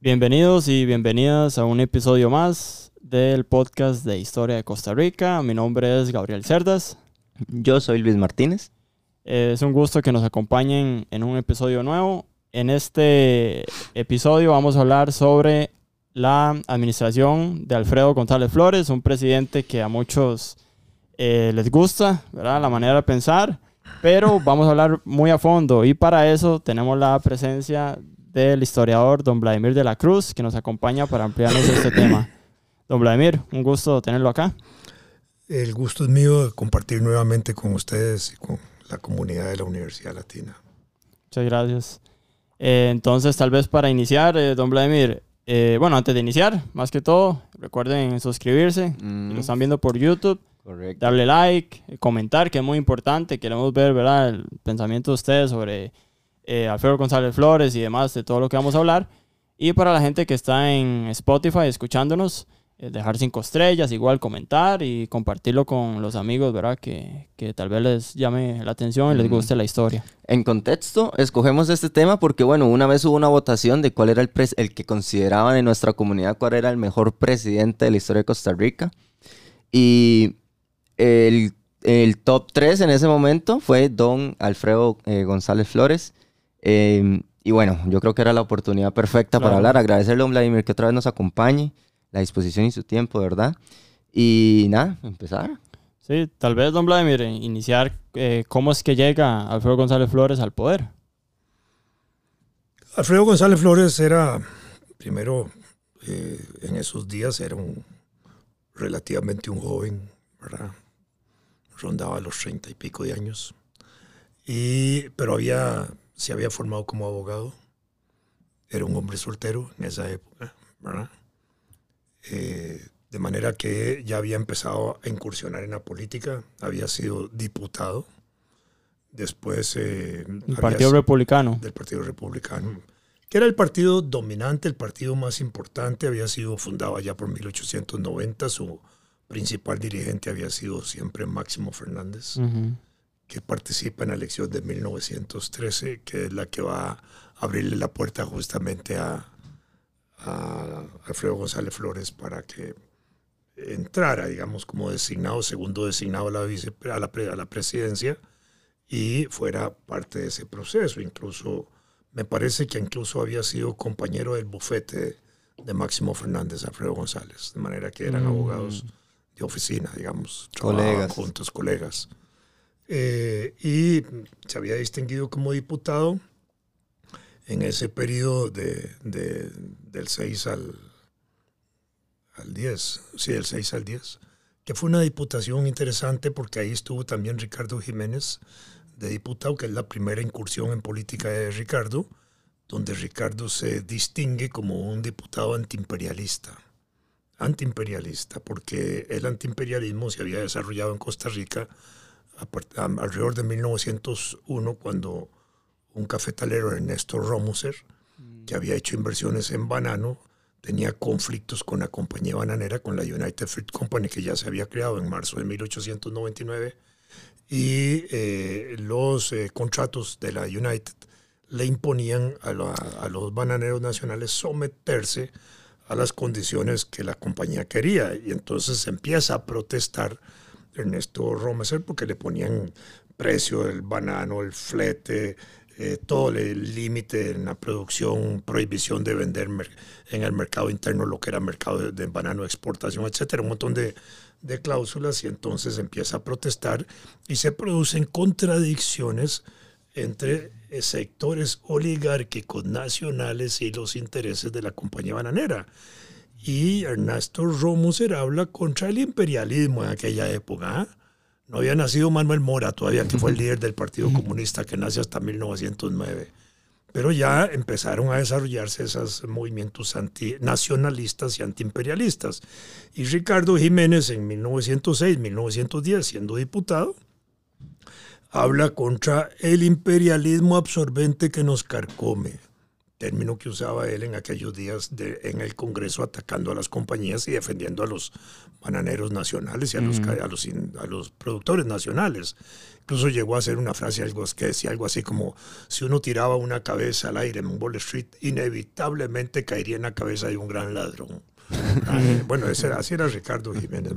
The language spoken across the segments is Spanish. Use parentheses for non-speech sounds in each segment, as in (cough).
Bienvenidos y bienvenidas a un episodio más del podcast de Historia de Costa Rica. Mi nombre es Gabriel Cerdas. Yo soy Luis Martínez. Es un gusto que nos acompañen en un episodio nuevo. En este episodio vamos a hablar sobre la administración de Alfredo González Flores, un presidente que a muchos eh, les gusta, ¿verdad? La manera de pensar, pero vamos a hablar muy a fondo y para eso tenemos la presencia del historiador don Vladimir de la Cruz, que nos acompaña para ampliarnos este tema. (coughs) Don Vladimir, un gusto tenerlo acá. El gusto es mío de compartir nuevamente con ustedes y con la comunidad de la Universidad Latina. Muchas gracias. Eh, entonces, tal vez para iniciar, eh, don Vladimir, eh, bueno, antes de iniciar, más que todo, recuerden suscribirse, Mm. si lo están viendo por YouTube, Correcto. darle like, comentar, que es muy importante. Queremos ver ¿verdad? el pensamiento de ustedes sobre eh, Alfredo González Flores y demás, de todo lo que vamos a hablar. Y para la gente que está en Spotify escuchándonos, eh, dejar cinco estrellas, igual comentar y compartirlo con los amigos, ¿verdad? Que, que tal vez les llame la atención y les guste la historia. En contexto, escogemos este tema porque, bueno, una vez hubo una votación de cuál era el, pres- el que consideraban en nuestra comunidad cuál era el mejor presidente de la historia de Costa Rica. Y el, el top 3 en ese momento fue don Alfredo eh, González Flores. Eh, y bueno, yo creo que era la oportunidad perfecta para hablar. Agradecerle a don Vladimir que otra vez nos acompañe, la disposición y su tiempo, ¿verdad? Y nada, empezar. Sí, tal vez, don Vladimir, eh, iniciar eh, cómo es que llega Alfredo González Flores al poder. Alfredo González Flores era, primero, eh, en esos días era un relativamente un joven, ¿verdad? Rondaba los treinta y pico de años. Y, pero había, se había formado como abogado. Era un hombre soltero en esa época, ¿verdad? Eh, de manera que ya había empezado a incursionar en la política, había sido diputado. Después... eh, El Partido Republicano. del Partido Republicano, que era el partido dominante, el partido más importante, había sido fundado allá por 1890, su principal dirigente había sido siempre Máximo Fernández, Ujú. Que participa en la elección de 1913, que es la que va a abrirle la puerta justamente a, a Alfredo González Flores para que entrara, digamos, como designado, segundo designado a la, vice, a la, a la presidencia y fuera parte de ese proceso. Incluso, me parece que incluso había sido compañero del bufete de Máximo Fernández, Alfredo González, de manera que eran Mm. abogados de oficina, digamos, Colegas. juntos, colegas. Eh, y se había distinguido como diputado en ese periodo de, de- del 6 al, al 10, sí, del 6 al 10, que fue una diputación interesante porque ahí estuvo también Ricardo Jiménez de diputado, que es la primera incursión en política de Ricardo, donde Ricardo se distingue como un diputado antiimperialista. Antiimperialista, porque el antiimperialismo se había desarrollado en Costa Rica alrededor de 1901, cuando un cafetalero, Ernesto Romuser, que había hecho inversiones en banano, tenía conflictos con la compañía bananera, con la United Fruit Company, que ya se había creado en marzo de 1899, y eh, los eh, contratos de la United le imponían a los bananeros nacionales someterse a las condiciones que la compañía quería. Y entonces empieza a protestar Ernesto Romeser porque le ponían precio del banano, el flete, eh, todo el límite en la producción, prohibición de vender en el mercado interno lo que era mercado de, de banano, exportación, etcétera, un montón de, de cláusulas y entonces empieza a protestar y se producen contradicciones entre sectores oligárquicos nacionales y los intereses de la compañía bananera. Y Ernesto Romuser habla contra el imperialismo en aquella época. ¿ah? No había nacido Manuel Mora todavía, que fue el líder del Partido Comunista que nace hasta 1909. Pero ya empezaron a desarrollarse esos movimientos anti, nacionalistas y antiimperialistas. Y Ricardo Jiménez en 1906, 1910, siendo diputado, habla contra el imperialismo absorbente que nos carcome. Término que usaba él en aquellos días de, en el Congreso atacando a las compañías y defendiendo a los bananeros nacionales y a, los, a, los, a los productores nacionales. Incluso llegó a hacer una frase algo, que decía algo así como, si uno tiraba una cabeza al aire en Wall Street, inevitablemente caería en la cabeza de un gran ladrón. (laughs) bueno, ese, así era Ricardo Jiménez.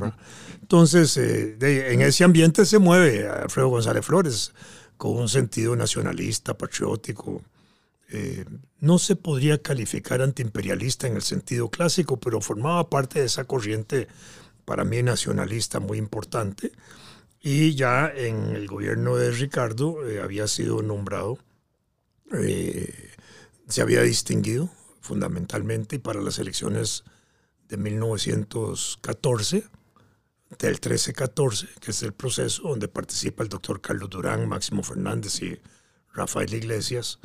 Entonces, eh, en ese ambiente se mueve Alfredo González Flores con un sentido nacionalista, patriótico, eh, no se podría calificar antiimperialista en el sentido clásico, pero formaba parte de esa corriente para mí nacionalista muy importante. Y ya en el gobierno de Ricardo eh, había sido nombrado, eh, se había distinguido fundamentalmente para las elecciones de 1914, del 13-14, que es el proceso donde participa el doctor Carlos Durán, Máximo Fernández y Rafael Iglesias,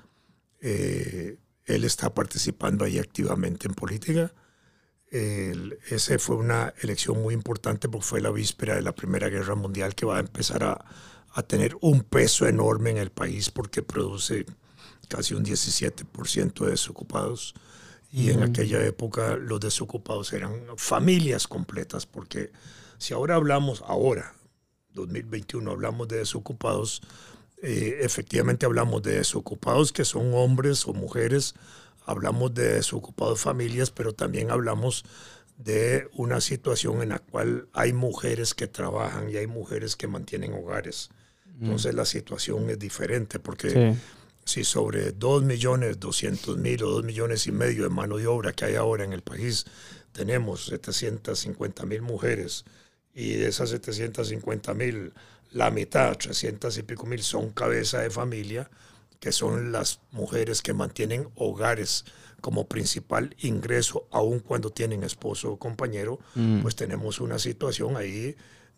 eh, él está participando ahí activamente en política. esa fue una elección muy importante porque fue la víspera de la Primera Guerra Mundial que va a empezar a, a tener un peso enorme en el país porque produce casi un 17% de desocupados. Y en aquella época los desocupados eran familias completas, porque si ahora hablamos, ahora, 2021, hablamos de desocupados, eh, efectivamente hablamos de desocupados que son hombres o mujeres, hablamos de desocupados familias, pero también hablamos de una situación en la cual hay mujeres que trabajan y hay mujeres que mantienen hogares. Entonces la situación es diferente porque si sobre 2 millones 200 mil o 2 millones y medio de mano de obra que hay ahora en el país, tenemos 750 mil mujeres y de esas 750 mil la mitad, 300 y pico mil, son cabeza de familia, que son las mujeres que mantienen hogares como principal ingreso, aun cuando tienen esposo o compañero, mm. pues tenemos una situación ahí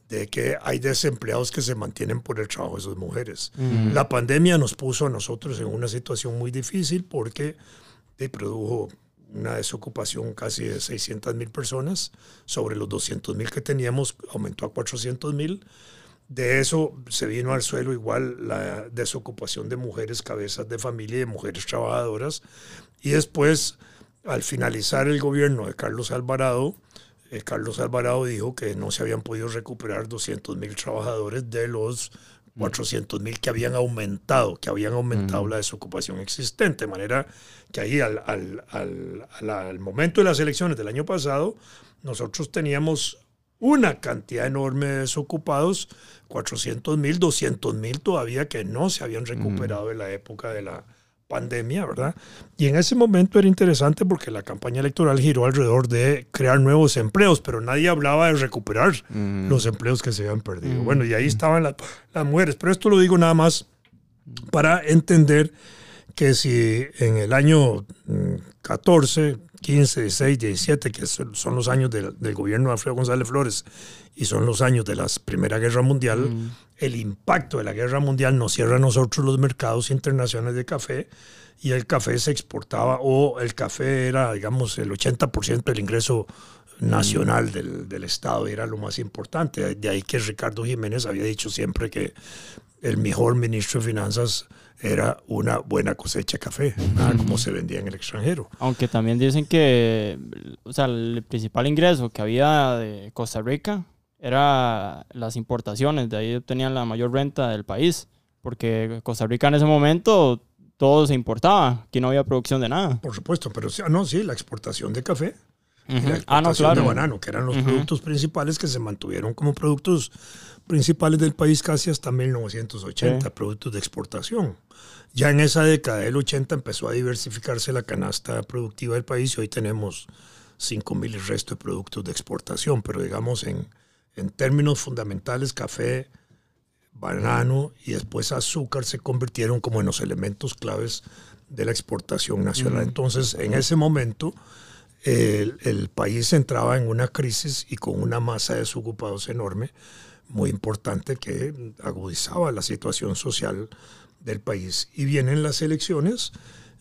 de que hay desempleados que se mantienen por el trabajo de sus mujeres. Mm. La pandemia nos puso a nosotros en una situación muy difícil porque produjo una desocupación casi de 600 mil personas, sobre los 200 mil que teníamos, aumentó a 400 mil. De eso se vino al suelo igual la desocupación de mujeres cabezas de familia y de mujeres trabajadoras. Y después, al finalizar el gobierno de Carlos Alvarado, eh, Carlos Alvarado dijo que no se habían podido recuperar 200 mil trabajadores de los 400 mil que habían aumentado, que habían aumentado la desocupación existente. De manera que ahí al, al, al, al, momento de las elecciones del año pasado, nosotros teníamos una cantidad enorme de desocupados, 400 mil, 200 mil todavía que no se habían recuperado de la época de la pandemia, ¿verdad? Y en ese momento era interesante porque la campaña electoral giró alrededor de crear nuevos empleos, pero nadie hablaba de recuperar los empleos que se habían perdido. Bueno, y ahí estaban las, las mujeres, pero esto lo digo nada más para entender que si en el año 14, 15, 16, 17, que son los años del, gobierno de Alfredo González Flores y son los años de la Primera Guerra Mundial, mm. el impacto de la Guerra Mundial nos cierra a nosotros los mercados internacionales de café y el café se exportaba o el café era, digamos, el 80% del ingreso nacional mm. del, del Estado, era lo más importante. De ahí que Ricardo Jiménez había dicho siempre que el mejor ministro de Finanzas era una buena cosecha de café, como se vendía en el extranjero. Aunque también dicen que o sea, el principal ingreso que había de Costa Rica era las importaciones, de ahí obtenían la mayor renta del país, porque Costa Rica en ese momento todo se importaba, aquí no había producción de nada. Por supuesto, pero no, sí, la exportación de café la ah, exportación de banano, que eran los productos principales que se mantuvieron como productos principales del país casi hasta 1980, productos de exportación. Ya en esa década del 80 empezó a diversificarse la canasta productiva del país y hoy tenemos 5.000 el resto de productos de exportación, pero digamos en, en términos fundamentales, café, banano y después azúcar se convirtieron como en los elementos claves de la exportación nacional. Entonces, en ese momento el, el, país entraba en una crisis y con una masa de desocupados enorme, muy importante, que agudizaba la situación social del país. Y vienen las elecciones.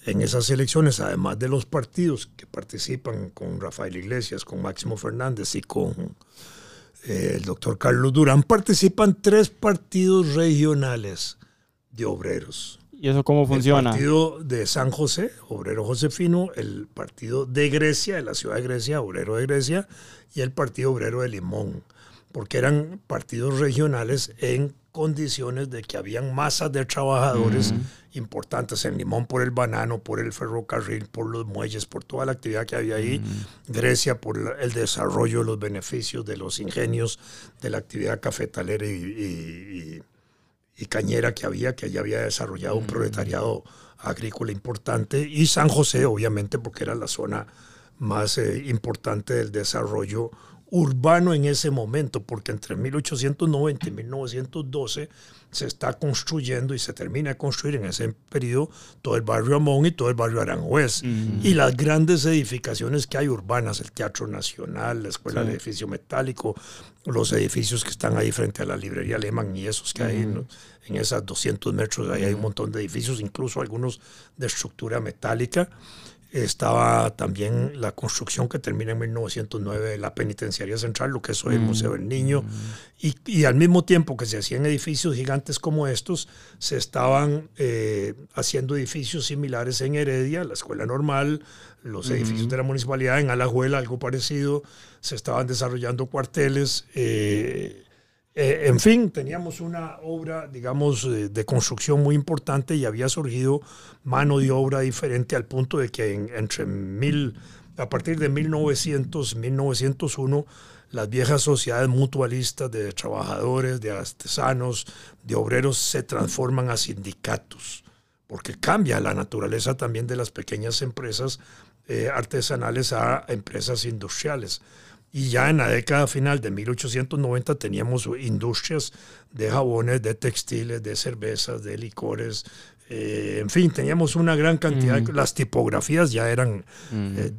En esas elecciones, además de los partidos que participan con Rafael Iglesias, con Máximo Fernández y con eh, el doctor Carlos Durán, participan tres partidos regionales de obreros. ¿Y eso cómo funciona? El partido de San José, obrero josefino, el partido de Grecia, de la ciudad de Grecia, obrero de Grecia, y el partido obrero de Limón, porque eran partidos regionales en condiciones de que habían masas de trabajadores importantes en Limón por el banano, por el ferrocarril, por los muelles, por toda la actividad que había ahí. Grecia por el desarrollo, los beneficios de los ingenios, de la actividad cafetalera y, cañera que había, que ya había desarrollado un proletariado agrícola importante. Y San José, obviamente, porque era la zona más eh, importante del desarrollo urbano en ese momento, porque entre 1890 y 1912 se está construyendo y se termina de construir en ese periodo todo el barrio Amón y todo el barrio Aranjuez. Y las grandes edificaciones que hay urbanas, el Teatro Nacional, la Escuela de Edificio Metálico, los edificios que están ahí frente a la librería Alemán y esos que hay en, en, esas 200 metros, ahí hay un montón de edificios, incluso algunos de estructura metálica estaba también la construcción que termina en 1909 de la Penitenciaría Central, lo que es hoy el Museo del Niño, y, y, al mismo tiempo que se hacían edificios gigantes como estos, se estaban eh, haciendo edificios similares en Heredia, la Escuela Normal, los edificios de la municipalidad, en Alajuela, algo parecido, se estaban desarrollando cuarteles. Eh, eh, en fin, teníamos una obra, digamos, eh, de construcción muy importante y había surgido mano de obra diferente al punto de que entre mil, a partir de 1900, 1901, las viejas sociedades mutualistas de trabajadores, de artesanos, de obreros se transforman a sindicatos, porque cambia la naturaleza también de las pequeñas empresas eh, artesanales a empresas industriales. Y ya en la década final de 1890 teníamos industrias de jabones, de textiles, de cervezas, de licores. Eh, en fin, teníamos una gran cantidad. Las tipografías ya eran eh,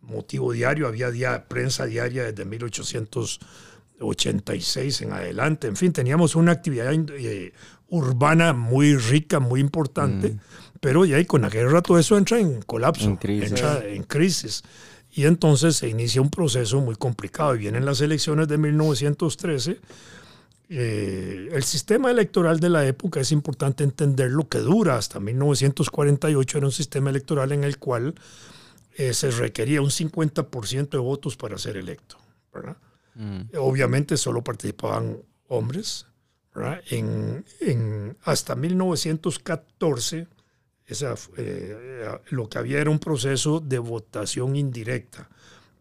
motivo diario. Había día, prensa diaria desde 1886 en adelante. En fin, teníamos una actividad eh, urbana muy rica, muy importante. Pero ya con la guerra todo eso entra en colapso, entra en crisis. Y entonces se inicia un proceso muy complicado y vienen las elecciones de 1913. Eh, el sistema electoral de la época es importante entender lo que dura hasta 1948 era un sistema electoral en el cual eh, se requería un 50% de votos para ser electo. Mm. Obviamente solo participaban hombres. En, en, hasta 1914 esa, eh, lo que había era un proceso de votación indirecta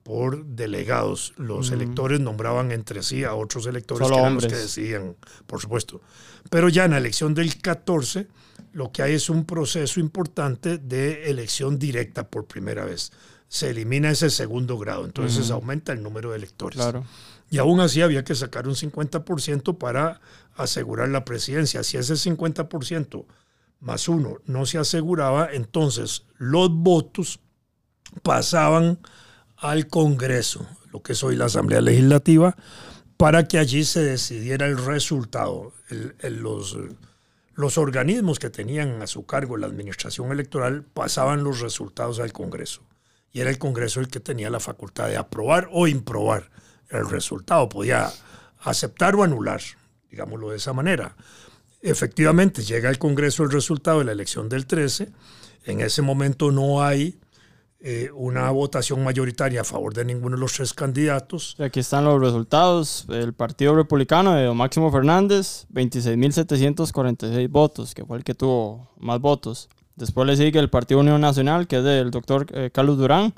por delegados. Los electores nombraban entre sí a otros electores que eran los que decían, por supuesto. Pero ya en la elección del 14, lo que hay es un proceso importante de elección directa por primera vez. Se elimina ese segundo grado, entonces aumenta el número de electores. Y aún así había que sacar un 50% para asegurar la presidencia. Si ese 50% más uno no se aseguraba, entonces los votos pasaban al Congreso, lo que es hoy la Asamblea Legislativa, para que allí se decidiera el resultado. los, los organismos que tenían a su cargo la administración electoral pasaban los resultados al Congreso. Y era el Congreso el que tenía la facultad de aprobar o improbar el resultado. Podía aceptar o anular, digámoslo de esa manera. Efectivamente, llega al Congreso el resultado de la elección del 13. En ese momento no hay eh, una votación mayoritaria a favor de ninguno de los tres candidatos. Aquí están los resultados. El Partido Republicano de Máximo Fernández, 26.746 votos, que fue el que tuvo más votos. Después le sigue el Partido Unión Nacional, que es del doctor eh, Carlos Durán,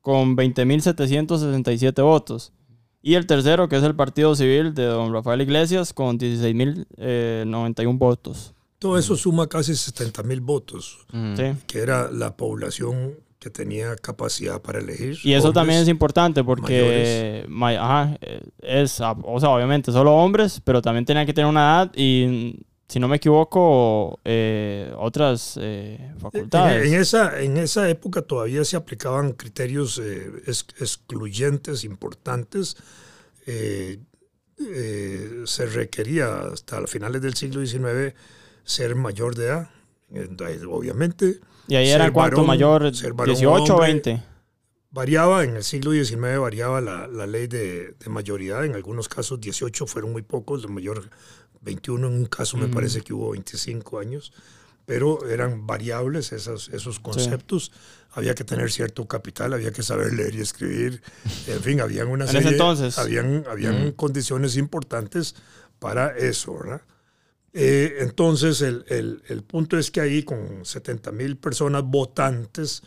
con 20.767 votos. Y el tercero, que es el Partido Civil de don Rafael Iglesias, con 16.091 eh, votos. Todo eso suma casi 70.000 votos, mm. que era la población que tenía capacidad para elegir. Y eso también es importante porque ajá, es, o sea, obviamente solo hombres, pero también tenían que tener una edad y si no me equivoco, eh, otras eh, facultades. En, esa, en esa época todavía se aplicaban criterios eh, excluyentes importantes. se requería hasta finales del siglo XIX ser mayor de edad, obviamente. ¿Y ahí era cuánto mayor? ¿18 o 20? Variaba, en el siglo XIX variaba la, la ley de, de, mayoría, en algunos casos 18 fueron muy pocos, la mayor 21 en un caso me parece que hubo 25 años, pero eran variables esos, esos conceptos. Había que tener cierto capital, había que saber leer y escribir. En fin, habían una En serie, ese entonces. habían, habían Mm. condiciones importantes para eso, ¿verdad? Eh, entonces, el, el- el punto es que ahí con 70 mil personas votantes,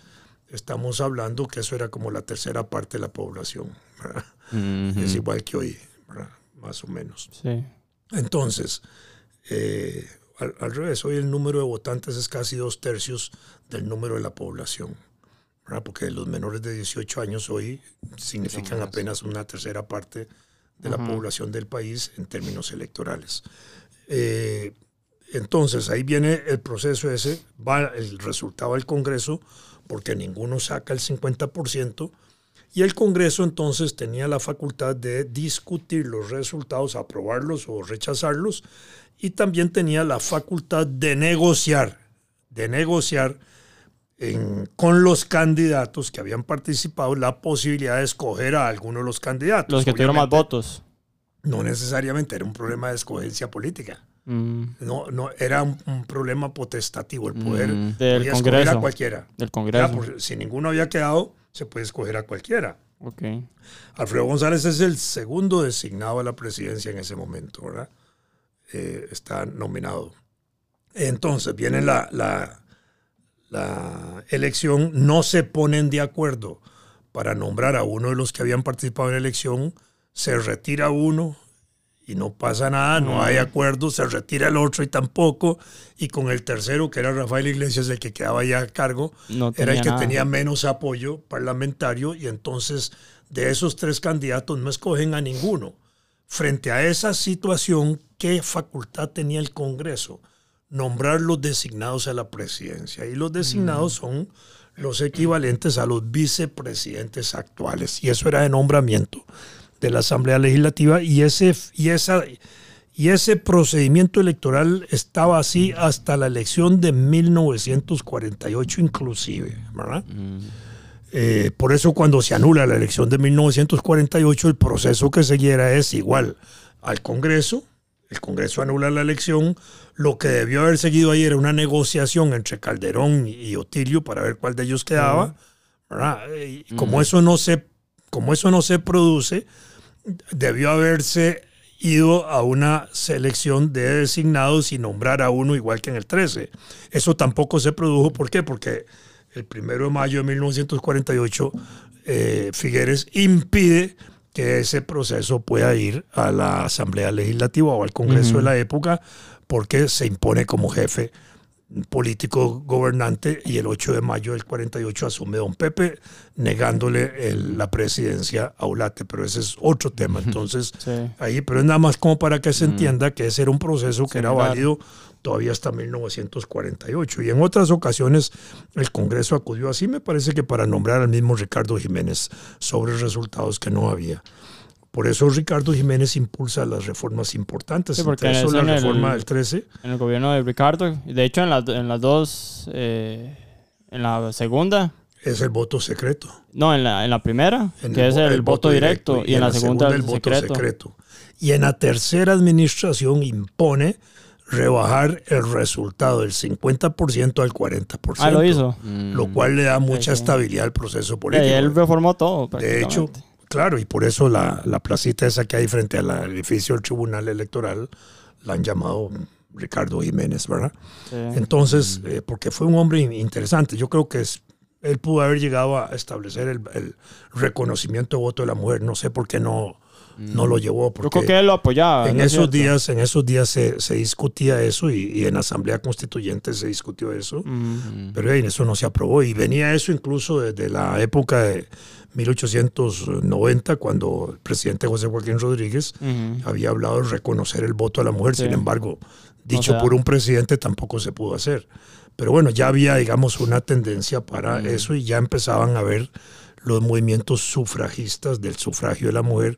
estamos hablando que eso era como la tercera parte de la población. Es igual que hoy, ¿verdad? más o menos. Sí. Entonces, eh, al, al revés, hoy el número de votantes es casi dos tercios del número de la población. ¿verdad? Porque los menores de 18 años hoy significan apenas una tercera parte de la población del país en términos electorales. Eh, entonces, ahí viene el proceso ese, va el resultado del Congreso, porque ninguno saca el 50%, y el Congreso entonces tenía la facultad de discutir los resultados, aprobarlos o rechazarlos, y también tenía la facultad de negociar, de negociar en- con los candidatos que habían participado la posibilidad de escoger a alguno de los candidatos. Los que tuvieron más votos. No necesariamente, era un problema de escogencia política. Mm, No, no, era un, un problema potestativo, el poder Mm. Del podía escoger a Congreso. cualquiera. Del Ya, Congreso. por- si ninguno había quedado, se puede escoger a cualquiera. Ok. Alfredo González es el segundo designado a la presidencia en ese momento, ¿verdad? Eh, está nominado. Entonces, viene la, la, la elección, no se ponen de acuerdo para nombrar a uno de los que habían participado en la elección, se retira uno y no pasa nada, no hay acuerdo, se retira el otro y tampoco, y con el tercero, que era Rafael Iglesias, el que quedaba ya a cargo, No era el que nada. tenía menos apoyo parlamentario y entonces de esos tres candidatos no escogen a ninguno. Frente a esa situación, ¿qué facultad tenía el Congreso? Nombrar los designados a la presidencia. Y los designados son los equivalentes a los vicepresidentes actuales. Y eso era de nombramiento de la Asamblea Legislativa y ese, y esa, y ese procedimiento electoral estaba así hasta la elección de 1948 inclusive, ¿verdad? Eh, por eso cuando se anula la elección de 1948, el proceso que siguiera es igual al Congreso. El Congreso anula la elección. Lo que debió haber seguido ahí era una negociación entre Calderón y Otilio para ver cuál de ellos quedaba. ¿verdad? Y como, eso no se, como eso no se produce, debió haberse ido a una selección de designados y nombrar a uno igual que en el 13. Eso tampoco se produjo. ¿Por qué? Porque el primero de mayo de 1948 eh, Figueres impide que ese proceso pueda ir a la Asamblea Legislativa o al Congreso de la época porque se impone como jefe político gobernante y el 8 de mayo del 48 asume don Pepe negándole el- la presidencia a Ulate, pero ese es otro tema. Entonces, Sí. ahí, pero es nada más como para que se entienda que ese era un proceso que era válido todavía hasta 1948. Y en otras ocasiones el Congreso acudió así, me parece que para nombrar al mismo Ricardo Jiménez sobre resultados que no había. Por eso Ricardo Jiménez impulsa las reformas importantes. Sí, porque Entre eso es la en el- reforma del 13. En el gobierno de Ricardo. De hecho, en, las en las dos. eh, en la segunda. Es el voto secreto. No, en la, en la primera, En que es el, voto directo, y, en la, segunda, el, voto secreto. secreto. Y en la tercera administración impone rebajar el resultado del 50% al 40%. Ah, lo hizo. Lo cual le da mucha Sí, sí. estabilidad al proceso Y político. él reformó todo. De hecho. Claro, y por eso la, la placita esa que hay frente al edificio del Tribunal Electoral la han llamado Ricardo Jiménez, ¿verdad? Sí. Entonces, eh, porque fue un hombre in- interesante, yo creo que es, él pudo haber llegado a establecer el, el reconocimiento de voto de la mujer, no sé por qué no, no lo llevó, Yo porque creo que él lo apoyaba. en ¿no es esos días, en esos días se, se discutía eso y, y en la Asamblea Constituyente se discutió eso. Mm. Pero hey, eso no se aprobó y venía eso incluso desde la época de 1890 cuando el presidente José Joaquín Rodríguez había hablado de reconocer el voto a la mujer, Sí. sin embargo, dicho por un presidente tampoco se pudo hacer. Pero bueno, ya había, digamos, una tendencia para Mm. eso y ya empezaban a ver los movimientos sufragistas del sufragio de la mujer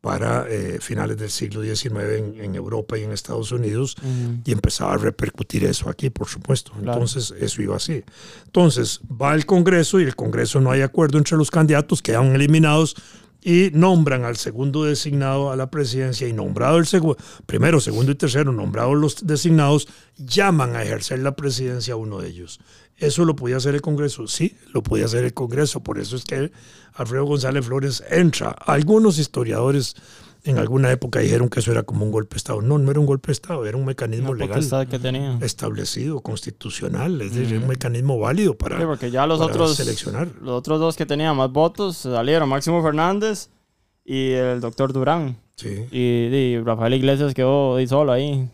para eh, finales del siglo XIX en, en Europa y en Estados Unidos Ujú. y empezaba a repercutir eso aquí, por supuesto. Claro. Entonces, eso iba así. Entonces, va el Congreso y el Congreso no hay acuerdo entre los candidatos, quedan eliminados y nombran al segundo designado a la presidencia y nombrado el segundo, primero, segundo y tercero, nombrados los designados, llaman a ejercer la presidencia a uno de ellos. ¿Eso lo podía hacer el Congreso? Sí, lo podía hacer el Congreso. Por eso es que Alfredo González Flores entra. Algunos historiadores en alguna época dijeron que eso era como un golpe de Estado. No, no era un golpe de Estado, era un mecanismo legal que tenía. establecido, constitucional, es decir, un mecanismo válido para, sí, porque ya los otros, seleccionar. Los otros dos que tenían más votos salieron, Máximo Fernández y el doctor Durán. Sí. Y, Rafael Iglesias quedó ahí solo ahí.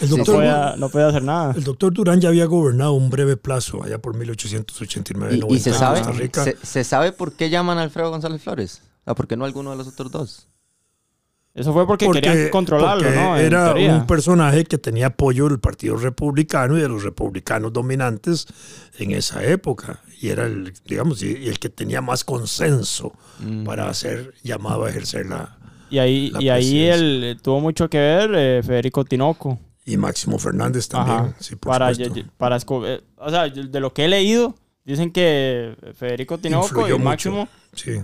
El (laughs) doctor, no, podía, no, podía, hacer nada. El doctor Durán ya había gobernado un breve plazo, allá por 1889. ¿Y, y se, sabe, se, se, sabe por qué llaman a Alfredo González Flores? ¿Por qué no alguno de los otros dos? Eso fue porque, querían controlarlo, ¿no? era un personaje que tenía apoyo del Partido Republicano y de los republicanos dominantes en esa época. Y era el, digamos, y el que tenía más consenso mm. para ser llamado a ejercer la. Y ahí, y ahí él tuvo mucho que ver eh, Federico Tinoco. Y Máximo Fernández también, sí, por para, para, eh, o sea, de lo que he leído, Dicen que Federico Tinoco y Máximo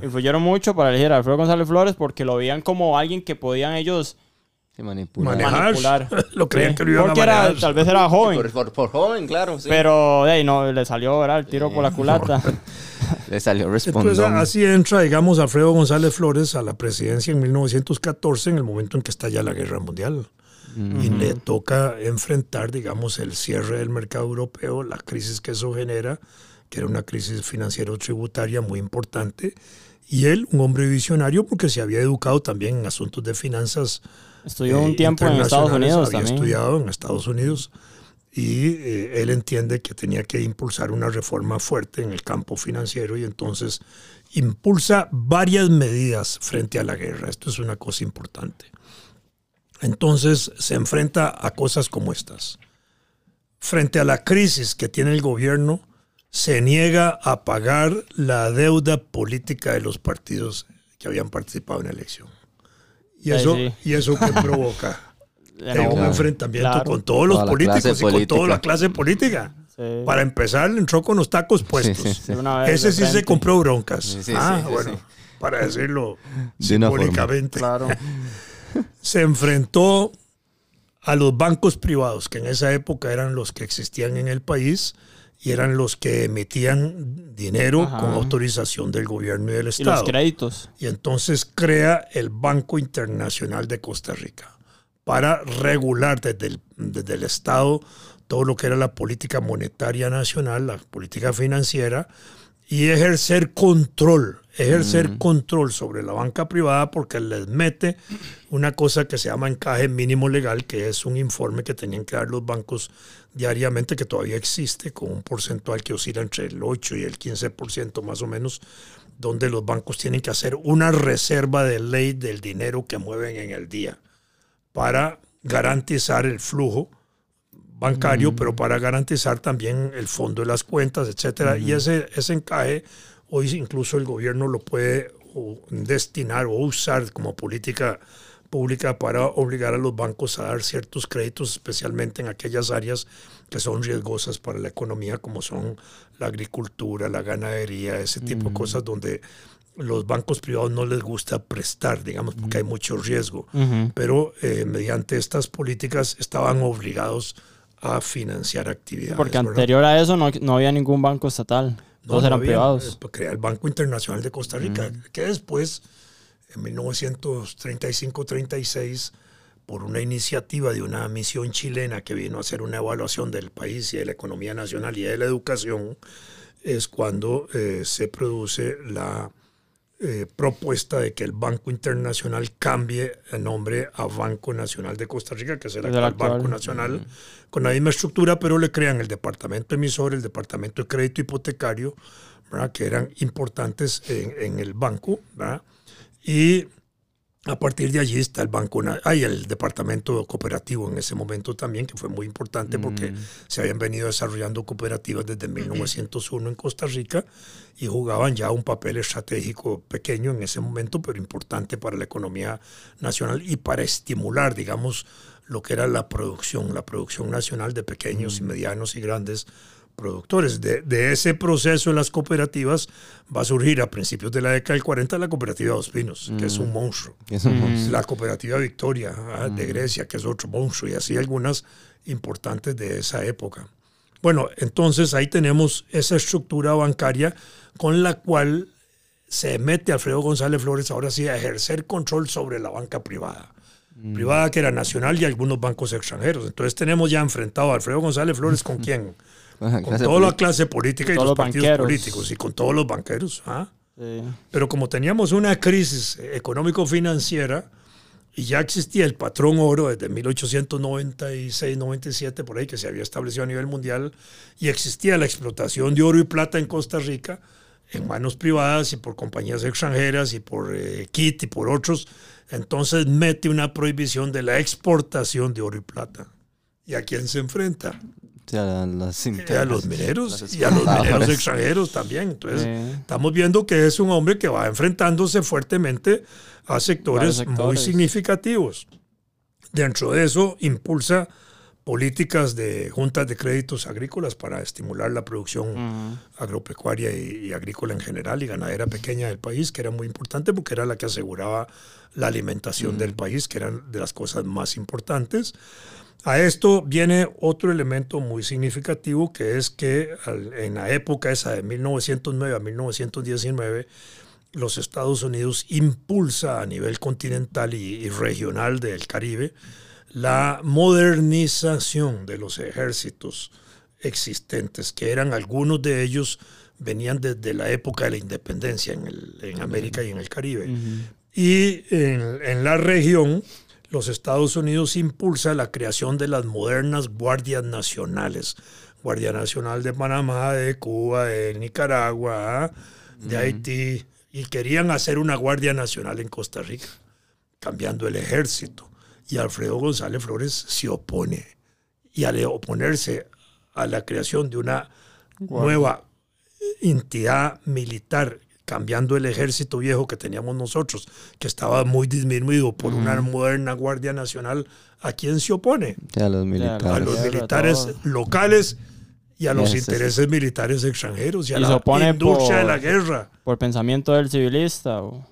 influyeron mucho para elegir a Alfredo González Flores porque lo veían como alguien que podían ellos manipular. (laughs) Lo creían que lo iban porque a. Era, tal vez era joven. Por, joven, claro. Pero hey, no, le salió ¿verdad? el tiro por la culata. (laughs) le salió respondón. Entonces así entra, digamos, Alfredo González Flores a la presidencia en 1914, en el momento en que estalla la Guerra Mundial. Y le toca enfrentar, digamos, el cierre del mercado europeo, la crisis que eso genera que era una crisis financiero-tributaria muy importante. Y él, un hombre visionario, porque se había educado también en asuntos de finanzas. Estudió un eh, tiempo en Estados Unidos había estudiado en Estados Unidos. Y eh, él entiende que tenía que impulsar una reforma fuerte en el campo financiero y entonces impulsa varias medidas frente a la guerra. Esto es una cosa importante. Entonces se enfrenta a cosas como estas. Frente a la crisis que tiene el gobierno, se niega a pagar la deuda política de los partidos que habían participado en la elección. ¿Y eso, ¿y eso qué (laughs) provoca? Un enfrentamiento con todos los políticos y con toda la clase política. Para empezar, entró con los tacos puestos. Ese sí se compró broncas. ah, bueno, para decirlo simbólicamente. Claro. (laughs) se enfrentó a los bancos privados, que en esa época eran los que existían en el país, y eran los que emitían dinero con autorización del gobierno y del Estado. Y los créditos. Y entonces crea el Banco Internacional de Costa Rica para regular desde el, desde el Estado todo lo que era la política monetaria nacional, la política financiera, y ejercer control, ejercer mm. control sobre la banca privada porque les mete una cosa que se llama encaje mínimo legal, que es un informe que tenían que dar los bancos diariamente, que todavía existe, con un porcentual que oscila entre el 8 y el 15% más o menos, donde los bancos tienen que hacer una reserva de ley del dinero que mueven en el día para garantizar el flujo bancario, pero para garantizar también el fondo de las cuentas, etcétera. Y ese, ese encaje, hoy incluso el gobierno lo puede destinar o usar como política pública para obligar a los bancos a dar ciertos créditos, especialmente en aquellas áreas que son riesgosas para la economía, como son la agricultura, la ganadería, ese tipo de cosas donde los bancos privados no les gusta prestar, digamos, porque hay mucho riesgo. Pero eh, mediante estas políticas estaban obligados a financiar actividades. Porque anterior a eso no, no, había ningún banco estatal, todos eran privados. Eh, crea el Banco Internacional de Costa Rica, mm. que después, en 1935-36, por una iniciativa de una misión chilena que vino a hacer una evaluación del país y de la economía nacional y de la educación, es cuando eh, se produce la eh, propuesta de que el Banco Internacional cambie el nombre a Banco Nacional de Costa Rica, que será el Banco Nacional, con la misma estructura, pero le crean el departamento emisor, el departamento de crédito hipotecario, que eran importantes en, en el banco, ¿verdad? y a partir de allí está el banco, hay el departamento cooperativo en ese momento también, que fue muy importante porque mm. se habían venido desarrollando cooperativas desde 1901 en Costa Rica y jugaban ya un papel estratégico pequeño en ese momento, pero importante para la economía nacional y para estimular, digamos, lo que era la producción, la producción nacional de pequeños y mm. medianos y grandes productores. De, de, ese proceso en las cooperativas va a surgir a principios de la década del 40 la cooperativa Dos Pinos, que es un monstruo. Es un monstruo. La cooperativa Victoria ah, de Grecia, que es otro monstruo, y así algunas importantes de esa época. Bueno, entonces ahí tenemos esa estructura bancaria con la cual se mete Alfredo González Flores ahora sí a ejercer control sobre la banca privada. Privada que era nacional y algunos bancos extranjeros. Entonces tenemos ya enfrentado a Alfredo González Flores con (laughs) quién? Con con toda la clase política y Todos los los partidos banqueros. políticos y con todos los banqueros. ¿ah? Sí. Pero como teníamos una crisis económico-financiera y ya existía el patrón oro desde 1896-97, por ahí que se había establecido a nivel mundial, y existía la explotación de oro y plata en Costa Rica en manos privadas y por compañías extranjeras y por eh, KIT y por otros, entonces mete una prohibición de la exportación de oro y plata. ¿Y a quién se enfrenta? O sea, las Eh, a los mineros y a los mineros exportadoras. extranjeros también. Entonces, Sí. estamos viendo que es un hombre que va enfrentándose fuertemente a sectores, Varios muy sectores. significativos. Dentro de eso, impulsa políticas de juntas de créditos agrícolas para estimular la producción Ujú. agropecuaria y, y agrícola en general y ganadera pequeña del país, que era muy importante porque era la que aseguraba la alimentación del país, que eran de las cosas más importantes. A esto viene otro elemento muy significativo, que es que en la época esa de 1909 a 1919, los Estados Unidos impulsa a nivel continental y, y regional del Caribe la modernización de los ejércitos existentes, que eran algunos de ellos venían desde la época de la independencia en, el- en América y en el Caribe. Y en, en la región, los Estados Unidos impulsa la creación de las modernas guardias nacionales. Guardia Nacional de Panamá, de Cuba, de Nicaragua, ¿ah? de Haití. Y querían hacer una Guardia Nacional en Costa Rica, cambiando el ejército. Y Alfredo González Flores se opone. Y al oponerse a la creación de una nueva entidad militar, cambiando el ejército viejo que teníamos nosotros, que estaba muy disminuido por una moderna Guardia Nacional, ¿a quién se opone? Sea, los militares. A los militares locales y a los intereses militares extranjeros y a Y se la opone industria de por- la guerra. Por pensamiento del civilista. O,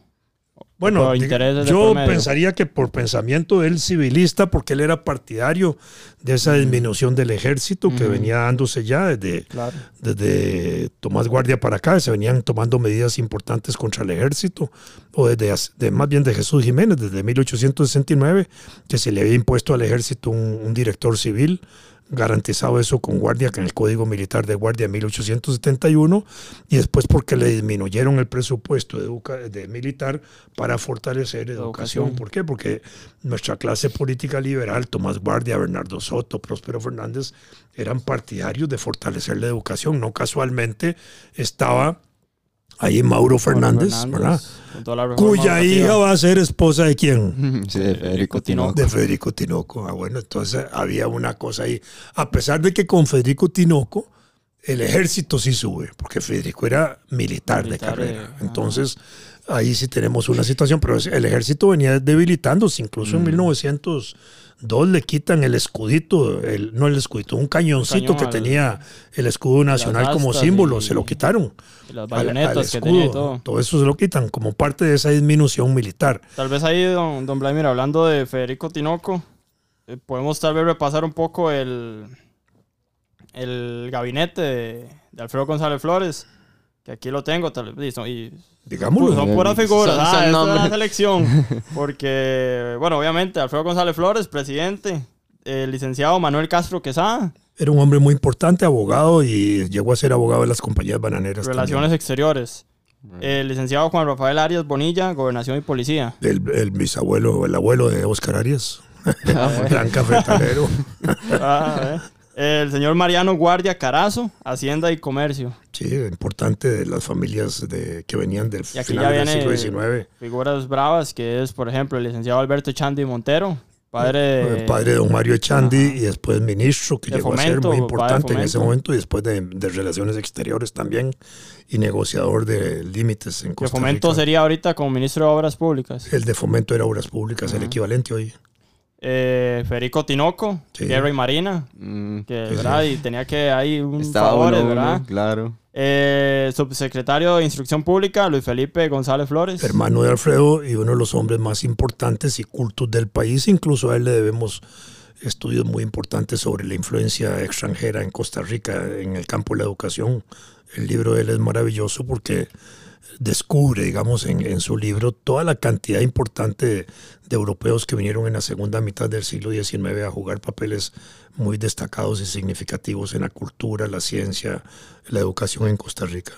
Bueno, diga- yo pensaría que por pensamiento del civilista, porque él era partidario de esa disminución del ejército que venía dándose ya desde, claro. desde Tomás Guardia para acá, se venían tomando medidas importantes contra el ejército, o desde de, más bien de Jesús Jiménez, desde 1869, que se le había impuesto al ejército un, un director civil, garantizado eso con guardia, que en el Código Militar de Guardia de 1871, y después porque le disminuyeron el presupuesto de, educa- de militar para fortalecer educación. Educación. ¿Por qué? Porque nuestra clase política liberal, Tomás Guardia, Bernardo Soto, Próspero Fernández, eran partidarios de fortalecer la educación. No casualmente estaba ahí Mauro Fernández, Fernández, ¿verdad? Cuya hija va a ser esposa de quién? (laughs) Sí, de Federico Tinoco. De Federico Tinoco. Ah, bueno, entonces había una cosa ahí. A pesar de que con Federico Tinoco el ejército sí sube, porque Federico era militar, Militar, de eh, carrera. ajá. Entonces ahí sí tenemos una situación, pero el ejército venía debilitándose. Incluso Mm. en 1902 le quitan el escudito, el, no el escudito, un cañoncito cañón que al- tenía el escudo nacional como símbolo, y- se lo quitaron. Y las al- al bayonetas que tenía y escudo. todo. eso se lo quitan como parte de esa disminución militar. Tal vez ahí, don, don Vladimir, hablando de Federico Tinoco, eh, podemos tal vez repasar un poco el, el gabinete de, de Alfredo González Flores, que aquí lo tengo, tal vez, y Digámoslo. son puras figuras, Son- ah, son es la selección, (laughs) porque, bueno, obviamente, Alfredo González Flores, presidente, el licenciado Manuel Castro Quesada, Era un hombre muy importante, abogado, y llegó a ser abogado de las compañías bananeras. Relaciones Exteriores, el licenciado Juan Rafael Arias Bonilla, Gobernación y Policía. El, el bisabuelo, el abuelo de Oscar Arias. (laughs) Gran cafetalero. (laughs) Ah, eh. El señor Mariano Guardia Carazo, Hacienda y Comercio. Sí, importante de las familias de, que venían del final del siglo XIX. figuras bravas, que es, por ejemplo, el licenciado Alberto Chandi Montero, padre el padre de don Mario Echandi ajá. y después ministro, que De llegó a ser fomento, muy de importante en ese fomento. momento, y después de, de Relaciones Exteriores también, y negociador de límites en Costa fomento Rica. sería ahorita como ministro de Obras Públicas. El de fomento era Obras Públicas, el equivalente hoy. Eh, Federico Tinoco, Sí. Guerra y Marina, Mm, que, ¿verdad? Y tenía que hay un uno, uno, ¿verdad? claro. Eh, subsecretario de Instrucción Pública, Luis Felipe González Flores. hermano de Alfredo y uno de los hombres más importantes y cultos del país. Incluso a él le debemos estudios muy importantes sobre la influencia extranjera en Costa Rica en el campo de la educación. El libro de él es maravilloso porque descubre, digamos, en, en su libro toda la cantidad importante de, de europeos que vinieron en la segunda mitad del siglo XIX a jugar papeles muy destacados y significativos en la cultura, la ciencia, la educación en Costa Rica.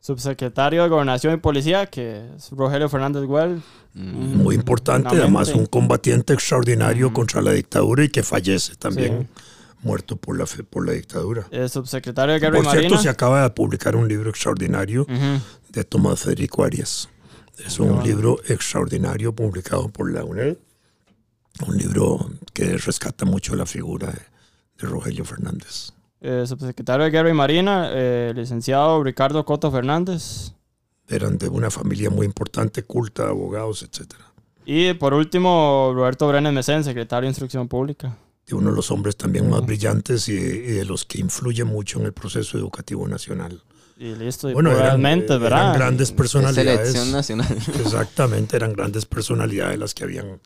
Subsecretario de Gobernación y Policía, que es Rogelio Fernández Güell. Mm. muy importante, además un combatiente extraordinario Ujú. contra la dictadura y que fallece también, Sí. Muerto por la, fe- por la dictadura. Eh, subsecretario de Guerra Por cierto, Marina. se acaba de publicar un libro extraordinario Ujú. de Tomás Federico Arias. Es un bueno. libro extraordinario publicado por la UNED, un libro que rescata mucho la figura de, de Rogelio Fernández. Eh, subsecretario de Guerra y Marina, eh, licenciado Ricardo Coto Fernández. Eran de una familia muy importante, culta, abogados, etcétera. Y por último, Roberto Brenes Mesén, secretario de Instrucción Pública. De uno de los hombres también más brillantes y, y de los que influye mucho en el proceso educativo nacional. Y listo, y Bueno, eran, probablemente, eh, ¿verdad? eran grandes personalidades. Selección nacional. (laughs) Exactamente, eran grandes personalidades las que habían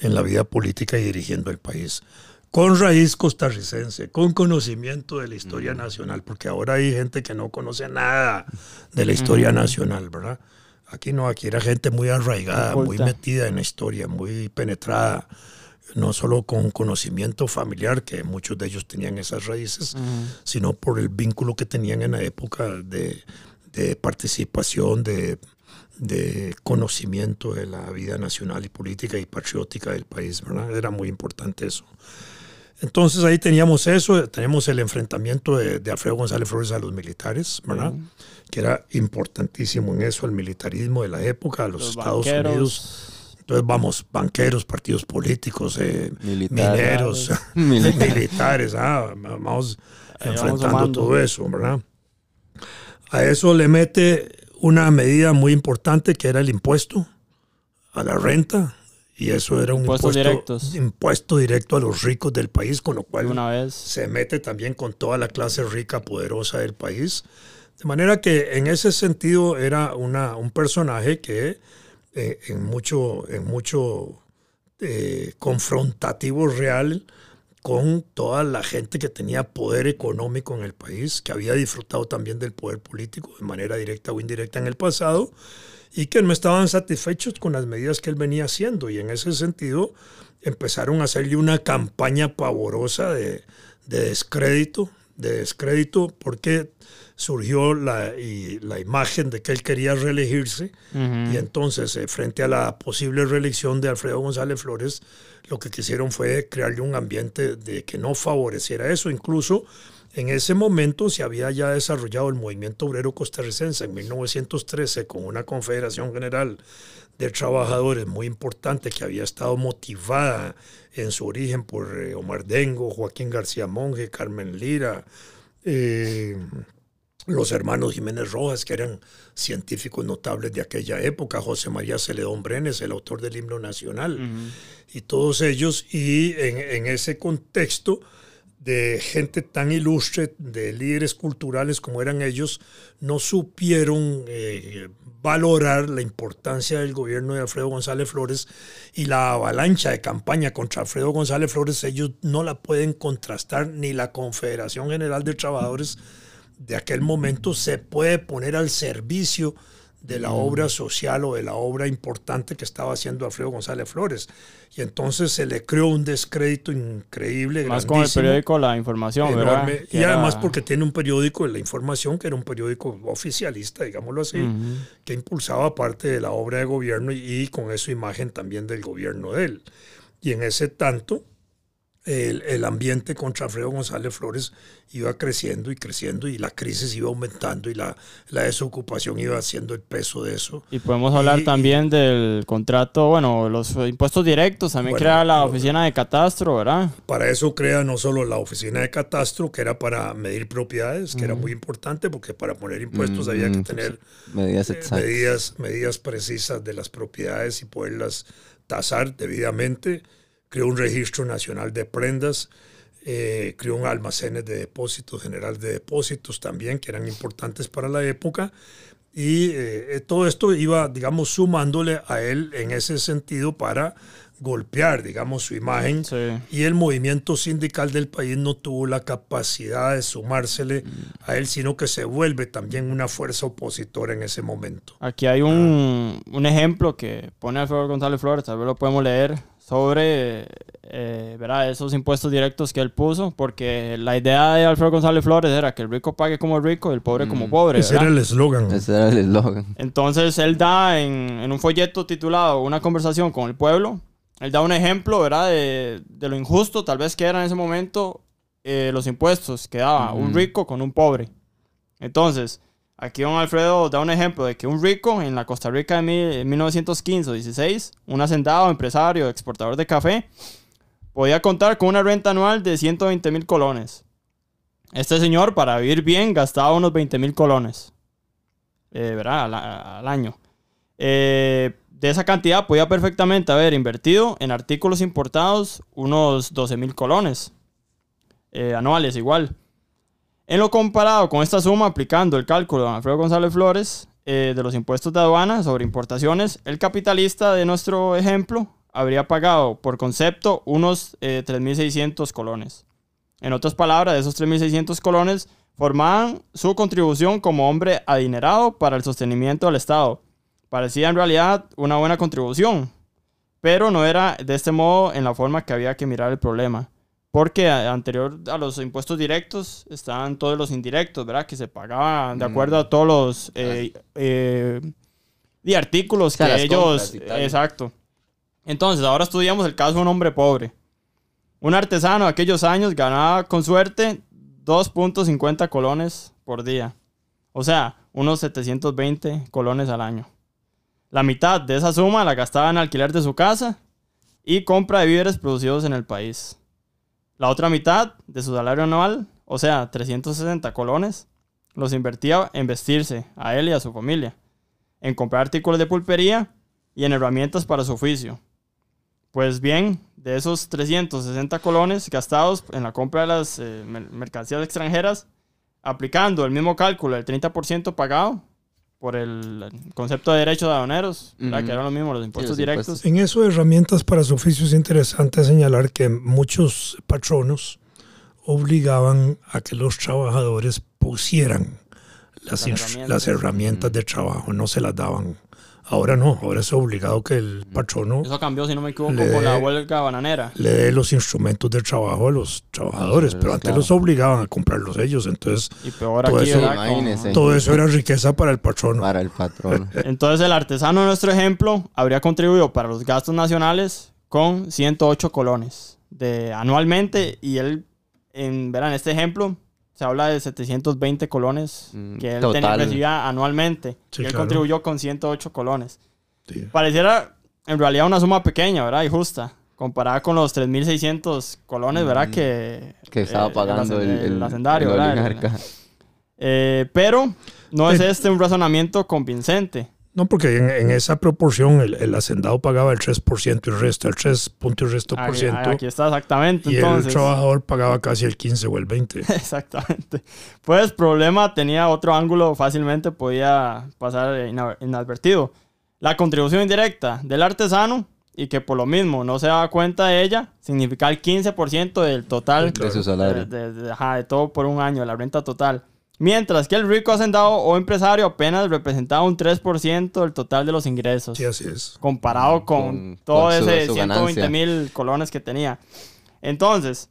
en la vida política y dirigiendo el país. Con raíz costarricense, con conocimiento de la historia nacional, porque ahora hay gente que no conoce nada de la historia nacional, ¿verdad? Aquí no, aquí era gente muy arraigada, muy metida en la historia, muy penetrada, no solo con conocimiento familiar, que muchos de ellos tenían esas raíces, sino por el vínculo que tenían en la época de, de participación, de, de conocimiento de la vida nacional y política y patriótica del país, ¿verdad? Era muy importante eso. Entonces ahí teníamos eso, tenemos el enfrentamiento de, de Alfredo González Flores a los militares, ¿verdad? Que era importantísimo en eso, el militarismo de la época, a los, Los Estados banqueros. Unidos. Entonces vamos, banqueros, partidos políticos, eh, mineros, (laughs) (laughs) Militares. militares, ah, vamos Ahí enfrentando todo eso, ¿verdad? A eso le mete una medida muy importante que era el impuesto a la renta y eso era un impuesto directos. impuesto directo a los ricos del país, con lo cual una vez. se mete también con toda la clase rica, poderosa del país. De manera que en ese sentido era una, un personaje que eh, en mucho, en mucho eh, confrontativo real con toda la gente que tenía poder económico en el país, que había disfrutado también del poder político de manera directa o indirecta en el pasado, y que no estaban satisfechos con las medidas que él venía haciendo. Y en ese sentido empezaron a hacerle una campaña pavorosa de, de descrédito, de descrédito, porque surgió la, y la imagen de que él quería reelegirse. Y entonces, eh, frente a la posible reelección de Alfredo González Flores, lo que quisieron fue crearle un ambiente de que no favoreciera eso. Incluso en ese momento se había ya desarrollado el movimiento obrero costarricense. En 1913 con una confederación general de trabajadores muy importante que había estado motivada en su origen por eh, Omar Dengo, Joaquín García Monge, Carmen Lira, eh, los hermanos Jiménez Rojas, que eran científicos notables de aquella época, José María Celedón Brenes, el autor del himno nacional, y todos ellos, y en, en ese contexto de gente tan ilustre, de líderes culturales como eran ellos, no supieron eh, valorar la importancia del gobierno de Alfredo González Flores y la avalancha de campaña contra Alfredo González Flores, ellos no la pueden contrastar, ni la Confederación General de Trabajadores de aquel momento se puede poner al servicio de la obra social o de la obra importante que estaba haciendo Alfredo González Flores. Y entonces se le creó un descrédito increíble. Más con el periódico La Información, ¿verdad? enorme. Que Y además era- porque tiene un periódico la información, que era un periódico oficialista, digámoslo así, Ujú. que impulsaba parte de la obra de gobierno y, y con eso imagen también del gobierno de él. Y en ese tanto, el, el ambiente contra Alfredo González Flores iba creciendo y creciendo y la crisis iba aumentando y la, la desocupación iba haciendo el peso de eso. Y podemos hablar Y- también del contrato, bueno, los impuestos directos. También Bueno, crea la oficina de catastro, ¿verdad? Para eso crea no solo la oficina de catastro, que era para medir propiedades, que era muy importante porque para poner impuestos había que Mm, tener Medidas eh, medidas, medidas precisas de las propiedades y poderlas tasar debidamente. Creó un registro nacional de prendas, eh, creó un almacenes de depósitos, general de depósitos también, que eran importantes para la época. Y eh, todo esto iba, digamos, sumándole a él en ese sentido para golpear, digamos, su imagen. Sí. Y el movimiento sindical del país no tuvo la capacidad de sumársele a él, sino que se vuelve también una fuerza opositora en ese momento. Aquí hay un, un ejemplo que pone Alfredo González Flores, tal vez lo podemos leer, sobre eh, ¿verdad? esos impuestos directos que él puso, porque la idea de Alfredo González Flores era que el rico pague como rico y el pobre como pobre. Ese ¿verdad? era el eslogan. Ese era el eslogan. Entonces él da en, en un folleto titulado Una conversación con el pueblo, él da un ejemplo, ¿verdad? De, de lo injusto tal vez que era en ese momento eh, los impuestos que daba un Ujú. rico con un pobre. Entonces, aquí don Alfredo da un ejemplo de que un rico en la Costa Rica de mil- 1915 o 16, un hacendado, empresario, exportador de café, podía contar con una renta anual de 120 mil colones. Este señor, para vivir bien, gastaba unos 20 mil colones. eh, ¿Verdad? Al, al año. Eh, de esa cantidad podía perfectamente haber invertido en artículos importados unos 12 mil colones eh, anuales igual. En lo comparado con esta suma, aplicando el cálculo de Alfredo González Flores eh, de los impuestos de aduana sobre importaciones, el capitalista de nuestro ejemplo habría pagado por concepto unos eh, 3.600 colones. En otras palabras, esos 3.600 colones formaban su contribución como hombre adinerado para el sostenimiento del Estado. Parecía en realidad una buena contribución, pero no era de este modo en la forma que había que mirar el problema. Porque a- anterior a los impuestos directos estaban todos los indirectos, ¿verdad? Que se pagaban de Mm. acuerdo a todos los eh, eh, y artículos O sea, que ellos... Exacto. Entonces, ahora estudiamos el caso de un hombre pobre. Un artesano de aquellos años ganaba con suerte 2.50 colones por día. O sea, unos 720 colones al año. La mitad de esa suma la gastaba en alquiler de su casa y compra de víveres producidos en el país. La otra mitad de su salario anual, o sea, 360 colones, los invertía en vestirse a él y a su familia, en comprar artículos de pulpería y en herramientas para su oficio. Pues bien, de esos 360 colones gastados en la compra de las eh, mer- mercancías extranjeras, aplicando el mismo cálculo del 30% pagado por el concepto de derechos de aduaneros. Ujú. que eran lo mismo los impuestos los directos. impuestos. En eso de herramientas para su oficio es interesante señalar que muchos patronos obligaban a que los trabajadores pusieran las, Las ins- herramientas. las herramientas de trabajo, no se las daban. Ahora no, ahora es obligado que el patrono Eso cambió, si no me equivoco, Le- con la huelga bananera. le dé los instrumentos de trabajo a los trabajadores, Los pero antes los obligaban a comprarlos ellos, entonces Y peor Todo aquí, eso, imagínese. todo eso era riqueza para el patrono. Para el patrón. (laughs) Entonces el artesano de nuestro ejemplo habría contribuido para los gastos nacionales con 108 colones de, anualmente y él, en, verán, este ejemplo se habla de 720 colones Mm, que él tenía, recibía anualmente Sí, y él claro. contribuyó con 108 colones. Sí. Pareciera en realidad una suma pequeña, ¿verdad? Y justa, comparada con los 3.600 colones, ¿verdad? Mm, Que, Que estaba eh, pagando el, el, hacendario, el ¿verdad? El- oligarca. eh, pero no es este un razonamiento convincente. No, porque en, en esa proporción el, el hacendado pagaba el 3% y el resto, el 3 punto y resto por Aquí, ciento. aquí está exactamente. Y entonces, el trabajador pagaba casi el 15 o el 20. (laughs) Exactamente. Pues problema tenía otro ángulo, fácilmente podía pasar ina- inadvertido. La contribución indirecta del artesano y que por lo mismo no se daba cuenta de ella, significa el 15% del total De su salario. de, de- de- ajá, de todo por un año, la renta total. Mientras que el rico hacendado o empresario apenas representaba un 3% del total de los ingresos Sí, así es. comparado con, Con- todo con su- ese su 120 ganancia. mil colones que tenía. Entonces,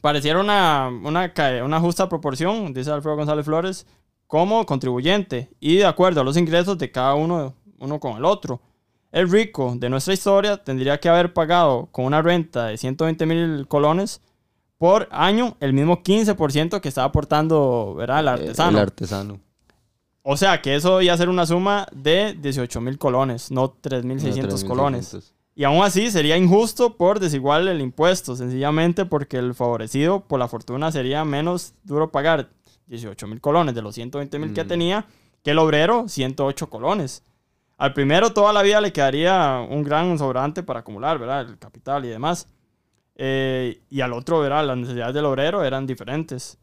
pareciera una, una, una justa proporción, dice Alfredo González Flores, como contribuyente y de acuerdo a los ingresos de cada uno, uno con el otro. El rico de nuestra historia tendría que haber pagado con una renta de 120 mil colones por año el mismo 15% que estaba aportando ¿verdad? el Eh, artesano. El artesano. O sea que eso iba a ser una suma de 18 mil colones, no 3.600 No, colones. 3.600. Y aún así sería injusto por desigual el impuesto, sencillamente porque el favorecido por la fortuna sería menos duro pagar 18 mil colones de los 120 mil que Mm. tenía que el obrero 108 colones. Al primero toda la vida le quedaría un gran sobrante para acumular, ¿verdad? El capital y demás. Eh, y al otro, ¿verdad? Las necesidades del obrero eran diferentes.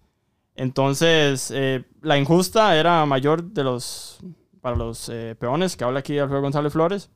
Entonces, eh, la injusta era mayor de los, para los eh, peones, que habla aquí Alfredo González Flores,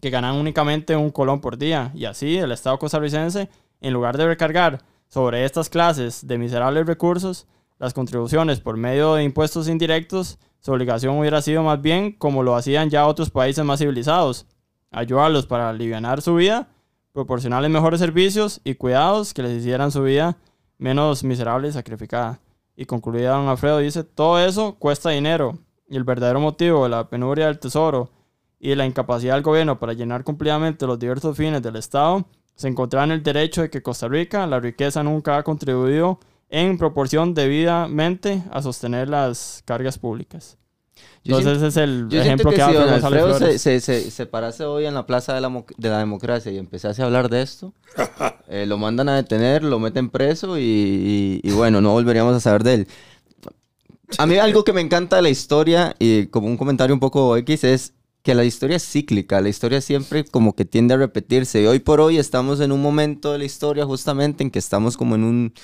que ganan únicamente un colón por día. Y así el Estado costarricense, en lugar de recargar sobre estas clases de miserables recursos, las contribuciones por medio de impuestos indirectos, su obligación hubiera sido más bien como lo hacían ya otros países más civilizados, ayudarlos para aliviar su vida, proporcionarles mejores servicios y cuidados que les hicieran su vida menos miserable y sacrificada. Y concluida don Alfredo dice, todo eso cuesta dinero y el verdadero motivo de la penuria del tesoro y la incapacidad del gobierno para llenar cumplidamente los diversos fines del Estado se encontraba en el derecho de que Costa Rica, la riqueza nunca ha contribuido en proporción debidamente a sostener las cargas públicas. Entonces ese es el ejemplo que, que si don Alfredo se, se, se, se, parase hoy en la Plaza de la, de la Democracia y empezase a hablar de esto, (laughs) eh, lo mandan a detener, lo meten preso y, y, y, bueno, no volveríamos a saber de él. A mí algo que me encanta de la historia y como un comentario un poco X es que la historia es cíclica, la historia siempre como que tiende a repetirse. Y hoy por hoy estamos en un momento de la historia justamente en que estamos como en un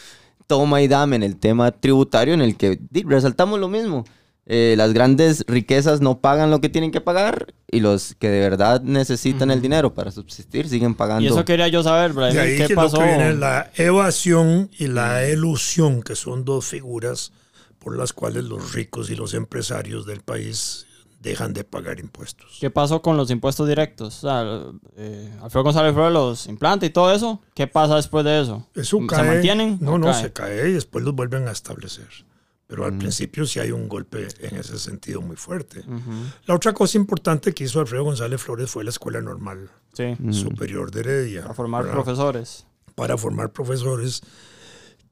toma y dame en el tema tributario en el que resaltamos lo mismo eh, las grandes riquezas no pagan lo que tienen que pagar y los que de verdad necesitan uh -huh. el dinero para subsistir siguen pagando. Y eso quería yo saber, Brian. De ahí ¿Qué que pasó? Que viene la evasión y la elusión, que son dos figuras por las cuales los ricos y los empresarios del país dejan de pagar impuestos. ¿Qué pasó con los impuestos directos? O sea, eh, Alfredo González Flores los implanta y todo eso. ¿Qué pasa después de eso? Eso ¿Se cae, mantienen? No, no, cae? se cae y después los vuelven a establecer. Pero al Mm. principio sí hay un golpe en ese sentido muy fuerte. La otra cosa importante que hizo Alfredo González Flores fue la Escuela Normal Sí, Superior de Heredia. a formar ¿verdad? profesores. Para formar profesores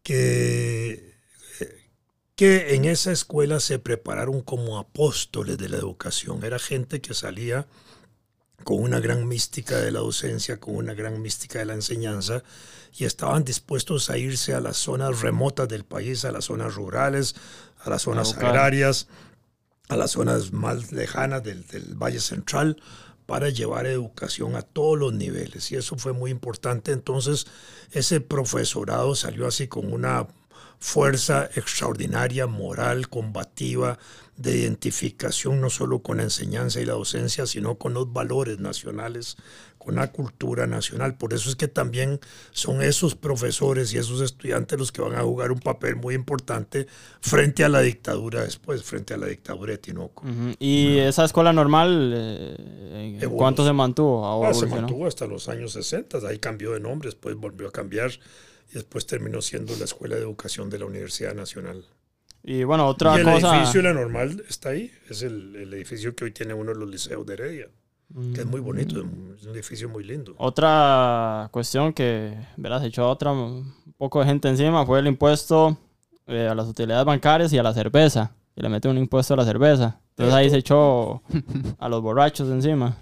que, que en esa escuela se prepararon como apóstoles de la educación. Era gente que salía con una gran mística de la docencia, con una gran mística de la enseñanza, y estaban dispuestos a irse a las zonas remotas del país, a las zonas rurales, a las zonas agrarias, a las zonas más lejanas del, del Valle Central, para llevar educación a todos los niveles. Y eso fue muy importante. Entonces, ese profesorado salió así con una fuerza extraordinaria, moral, combativa, de identificación no solo con la enseñanza y la docencia, sino con los valores nacionales, con la cultura nacional. Por eso es que también son esos profesores y esos estudiantes los que van a jugar un papel muy importante frente a la dictadura después, frente a la dictadura de Tinoco. Ujú. ¿Y esa escuela normal, eh, cuánto se mantuvo? ¿O Ah, se mantuvo hasta los años 60, ahí cambió de nombre, después volvió a cambiar y después terminó siendo la Escuela de Educación de la Universidad Nacional. Y bueno, otra y el cosa... edificio La Normal está ahí, es el, el edificio que hoy tiene uno de los liceos de Heredia, que es muy bonito, es un edificio muy lindo. Otra cuestión que, verás, echó a otra un poco de gente encima fue el impuesto eh, a las utilidades bancarias y a la cerveza. Y le mete un impuesto a la cerveza. Entonces ahí se echó a los borrachos encima.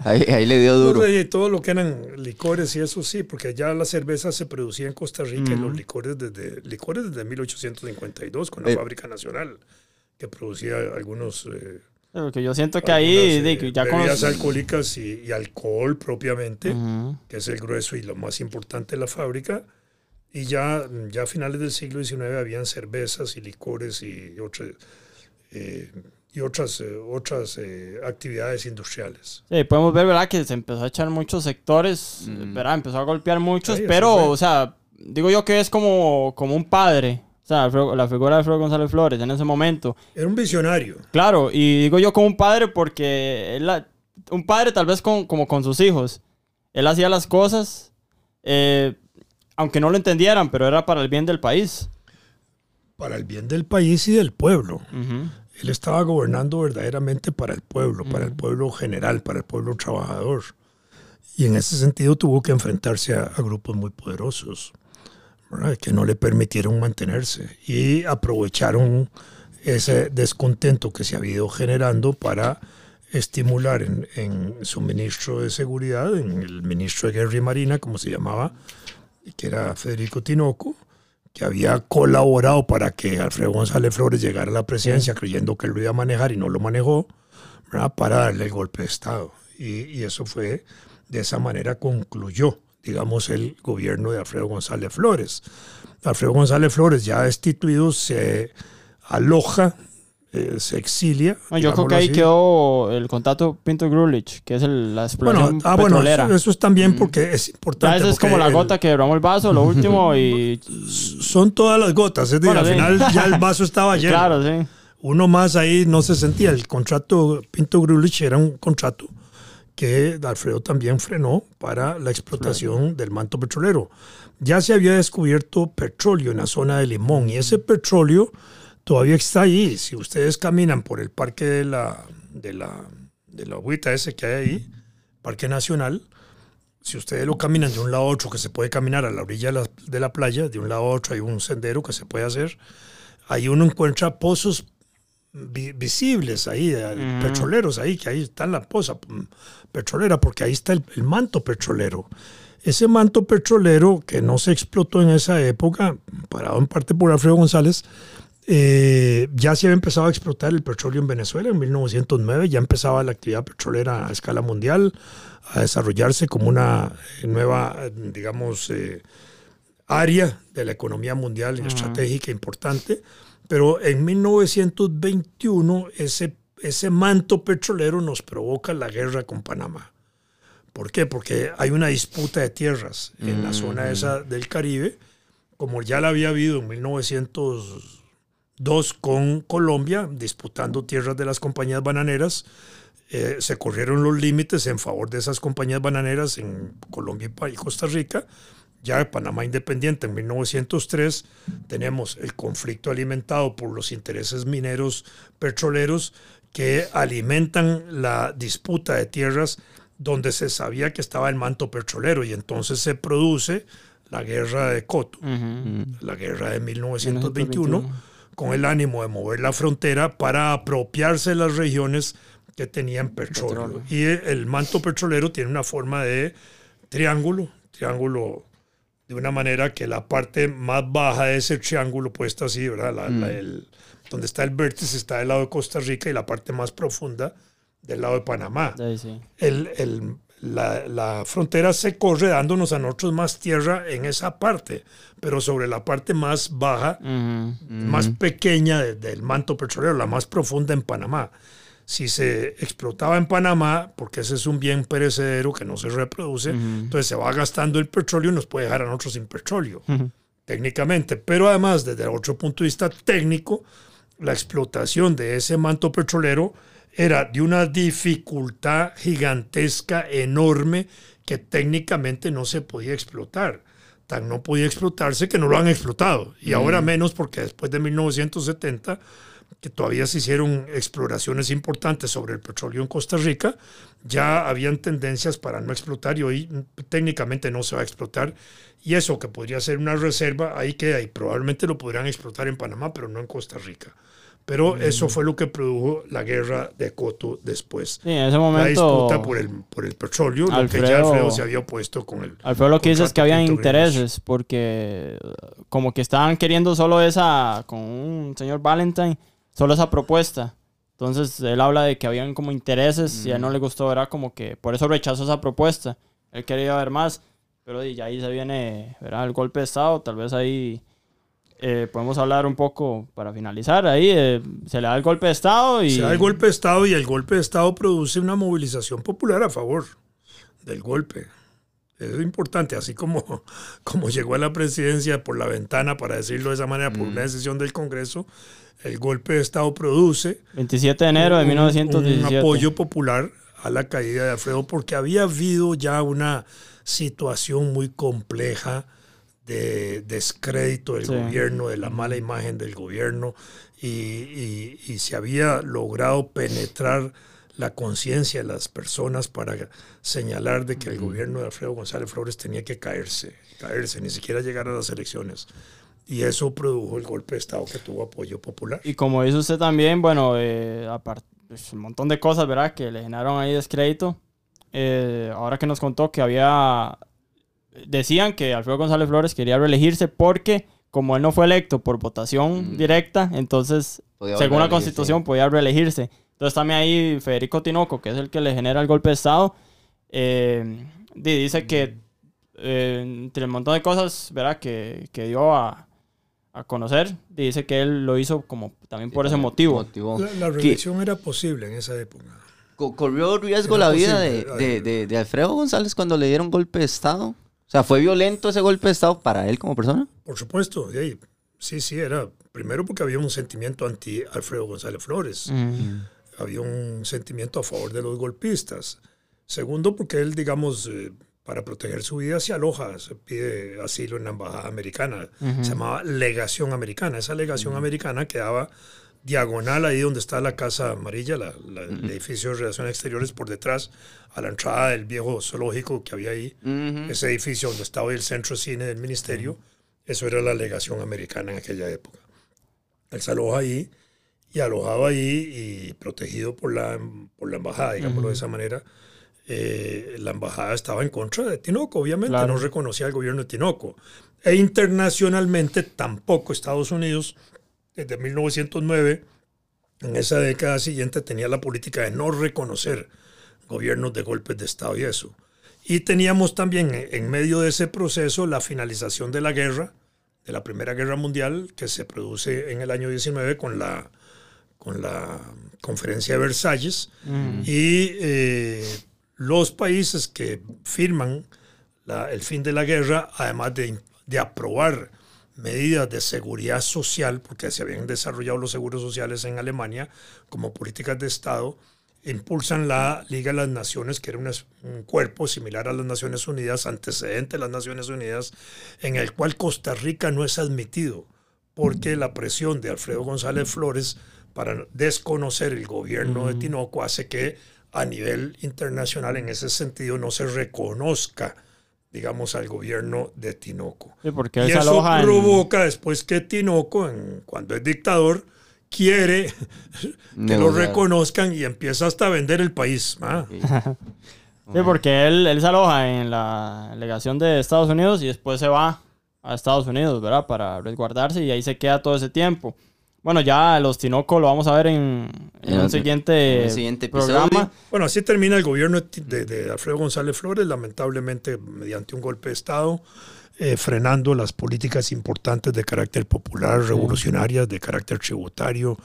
Ahí, ahí le dio duro. No, y todo lo que eran licores y eso sí, porque ya la cerveza se producía en Costa Rica y Ujú. los licores desde, licores desde 1852 con la Eh. fábrica nacional que producía algunos eh, Porque yo siento que ahí, algunas, di, eh, que ya con bebidas alcohólicas y, y alcohol propiamente, Ujú. que es el grueso y lo más importante de la fábrica. Y ya, ya a finales del siglo XIX habían cervezas y licores y, otras eh, y otras, eh, otras eh, actividades industriales. Sí, podemos ver, ¿verdad? Que se empezó a echar muchos sectores, Mm. ¿verdad? Empezó a golpear muchos, Sí, pero, o sea, digo yo que es como, como un padre. O sea, la figura de Alfredo González Flores en ese momento. Era un visionario. Claro, y digo yo como un padre porque él, un padre tal vez con, como con sus hijos. Él hacía las cosas, eh, aunque no lo entendieran, pero era para el bien del país. para el bien del país y del pueblo. Ujú. Él estaba gobernando verdaderamente para el pueblo, para el pueblo general, para el pueblo trabajador. Y en ese sentido tuvo que enfrentarse a, a grupos muy poderosos, ¿verdad? que no le permitieron mantenerse y aprovecharon ese descontento que se había ido generando para estimular en, en su ministro de Seguridad, en el ministro de Guerra y Marina, como se llamaba, que era Federico Tinoco, que había colaborado para que Alfredo González Flores llegara a la presidencia creyendo que él lo iba a manejar y no lo manejó, ¿verdad? para darle el golpe de Estado. Y, y eso fue, de esa manera concluyó, digamos, el gobierno de Alfredo González Flores. Alfredo González Flores, ya destituido, se aloja, eh, se exilia. No, yo creo que ahí así. quedó el contacto Pinto Grulich, que es el- la exploración Bueno, ah, bueno, petrolera. eso, eso es también porque es ya importante. esa es como la el- gota que derramó el vaso, lo (laughs) último, y Son todas las gotas, es decir, Bueno, al sí. final ya el (laughs) vaso estaba lleno. claro, sí. Uno más ahí no se sentía. El contrato Pinto Grulich era un contrato que Alfredo también frenó para la explotación del manto petrolero. Ya se había descubierto petróleo en la zona de Limón y ese petróleo todavía está ahí. Si ustedes caminan por el parque de la, de la, de la agüita ese que hay ahí, Parque Nacional, si ustedes lo caminan de un lado a otro, que se puede caminar a la orilla de la, de la playa, de un lado a otro hay un sendero que se puede hacer, ahí uno encuentra pozos vi- visibles ahí, eh, petroleros ahí, que ahí está la poza mm, petrolera, porque ahí está el, el manto petrolero. Ese manto petrolero que no se explotó en esa época, parado en parte por Alfredo González, eh, ya se había empezado a explotar el petróleo en Venezuela en 1909, ya empezaba la actividad petrolera a escala mundial a desarrollarse como una eh, nueva, eh, digamos, eh, área de la economía mundial estratégica importante. Pero en 1921 ese, ese manto petrolero nos provoca la guerra con Panamá. ¿Por qué? Porque hay una disputa de tierras en la zona esa del Caribe, como ya la había habido en 1902 con Colombia, disputando tierras de las compañías bananeras. Eh, se corrieron los límites en favor de esas compañías bananeras en Colombia y Costa Rica. Ya Panamá independiente en 1903 tenemos el conflicto alimentado por los intereses mineros petroleros que alimentan la disputa de tierras donde se sabía que estaba el manto petrolero y entonces se produce la guerra de Coto, la guerra de 1921, con el ánimo de mover la frontera para apropiarse de las regiones que tenían petróleo. Petróleo. Y el manto petrolero tiene una forma de triángulo, triángulo de una manera que la parte más baja de ese triángulo puesta así, ¿verdad? La- la- el- donde está el vértice está del lado de Costa Rica y la parte más profunda del lado de Panamá Sí, sí. el- el- la, la frontera se corre dándonos a nosotros más tierra en esa parte, pero sobre la parte más baja, más pequeña de- del manto petrolero, la más profunda en Panamá. Si se explotaba en Panamá, porque ese es un bien perecedero que no se reproduce, entonces se va gastando el petróleo y nos puede dejar a nosotros sin petróleo técnicamente, pero además desde otro punto de vista técnico, la explotación de ese manto petrolero era de una dificultad gigantesca, enorme, que técnicamente no se podía explotar. Tan no podía explotarse que no lo han explotado. Y ahora menos porque después de 1970, que todavía se hicieron exploraciones importantes sobre el petróleo en Costa Rica, ya habían tendencias para no explotar y hoy mm, técnicamente no se va a explotar. Y eso que podría ser una reserva, ahí queda y probablemente lo podrían explotar en Panamá, pero no en Costa Rica. Pero eso fue lo que produjo la guerra de Coto después. Sí, en ese La momento. disputa por el, por el petróleo, lo que ya Alfredo- Alfredo se había opuesto con el... Alfredo lo que dice es que habían intereses, porque eh, como que estaban queriendo solo esa, con un señor Valentine, solo esa propuesta. Entonces él habla de que habían como intereses y a él no le gustó, era como que por eso rechazó esa propuesta. Él quería ver más, pero ya ahí se viene, ¿verdad? El golpe de Estado, tal vez ahí eh, podemos hablar un poco para finalizar. Ahí eh, se le da el golpe de Estado y... Se da el golpe de Estado y el golpe de Estado produce una movilización popular a favor del golpe. Eso es importante, así como, (laughs) como llegó a la presidencia por la ventana, para decirlo de esa manera, por una decisión del Congreso, el golpe de Estado produce 27 de enero de un- 1917. un apoyo popular a la caída de Alfredo porque había habido ya una situación muy compleja de descrédito del Sí. gobierno, de la mala imagen del gobierno y, y- y se había logrado penetrar la conciencia de las personas para señalar de que el gobierno de Alfredo González Flores tenía que caerse, caerse, ni siquiera llegar a las elecciones. Y eso produjo el golpe de Estado que tuvo apoyo popular. Y como dice usted también, bueno, eh, aparte, pues, un montón de cosas, ¿verdad? Que le generaron ahí descrédito. Eh, ahora que nos contó que había... Decían que Alfredo González Flores quería reelegirse porque como él no fue electo por votación Mm. directa, entonces, Podía según la constitución, podía reelegirse. Entonces también ahí Federico Tinoco, que es el que le genera el golpe de Estado, eh, dice que eh, entre el montón de cosas ¿verdad? Que, que dio a, a, conocer, dice que él lo hizo como también por ese motivo. La, la reelección era posible en esa época. ¿Corrió riesgo la vida de, de, de, de, Alfredo González cuando le dieron golpe de Estado? O sea, ¿fue violento ese golpe de Estado para él como persona? Por supuesto, sí, sí, era. Primero porque había un sentimiento anti Alfredo González Flores. Mm. Había un sentimiento a favor de los golpistas. Segundo, porque él, digamos, eh, para proteger su vida se aloja, se pide asilo en la embajada americana. Se llamaba legación americana. Esa legación americana quedaba diagonal ahí donde está la Casa Amarilla, el edificio de Relaciones Exteriores por detrás, a la entrada del viejo zoológico que había ahí, ese edificio donde estaba el centro de cine del ministerio, eso era la legación americana en aquella época. Él se aloja ahí y alojado ahí y protegido por la, por la embajada, digámoslo de esa manera. Eh, la embajada estaba en contra de Tinoco, obviamente, no reconocía al gobierno de Tinoco. E internacionalmente tampoco Estados Unidos desde 1909, en esa década siguiente, tenía la política de no reconocer gobiernos de golpes de Estado y eso. Y teníamos también en medio de ese proceso la finalización de la guerra, de la Primera Guerra Mundial, que se produce en el año 19 con la, con la Conferencia de Versalles. Mm. Y eh, los países que firman el fin de la guerra, además de, de aprobar medidas de seguridad social, porque se habían desarrollado los seguros sociales en Alemania como políticas de Estado, impulsan la Liga de las Naciones, que era un, cuerpo similar a las Naciones Unidas, antecedente de las Naciones Unidas, en el cual Costa Rica no es admitido, porque la presión de Alfredo González Flores para desconocer el gobierno de Tinoco hace que a nivel internacional en ese sentido no se reconozca digamos, al gobierno de Tinoco. porque y eso provoca después que Tinoco, en, cuando es dictador, quiere (laughs) que lo reconozcan y empieza hasta a vender el país. (laughs) Sí, porque él, él se aloja en la legación de Estados Unidos y después se va a Estados Unidos, ¿verdad? Para resguardarse y ahí se queda todo ese tiempo. Bueno, ya los Tinoco lo vamos a ver en, un siguiente, programa. Bueno, así termina el gobierno de, Alfredo González Flores, lamentablemente mediante un golpe de Estado, eh, frenando las políticas importantes de carácter popular, revolucionarias, de carácter tributario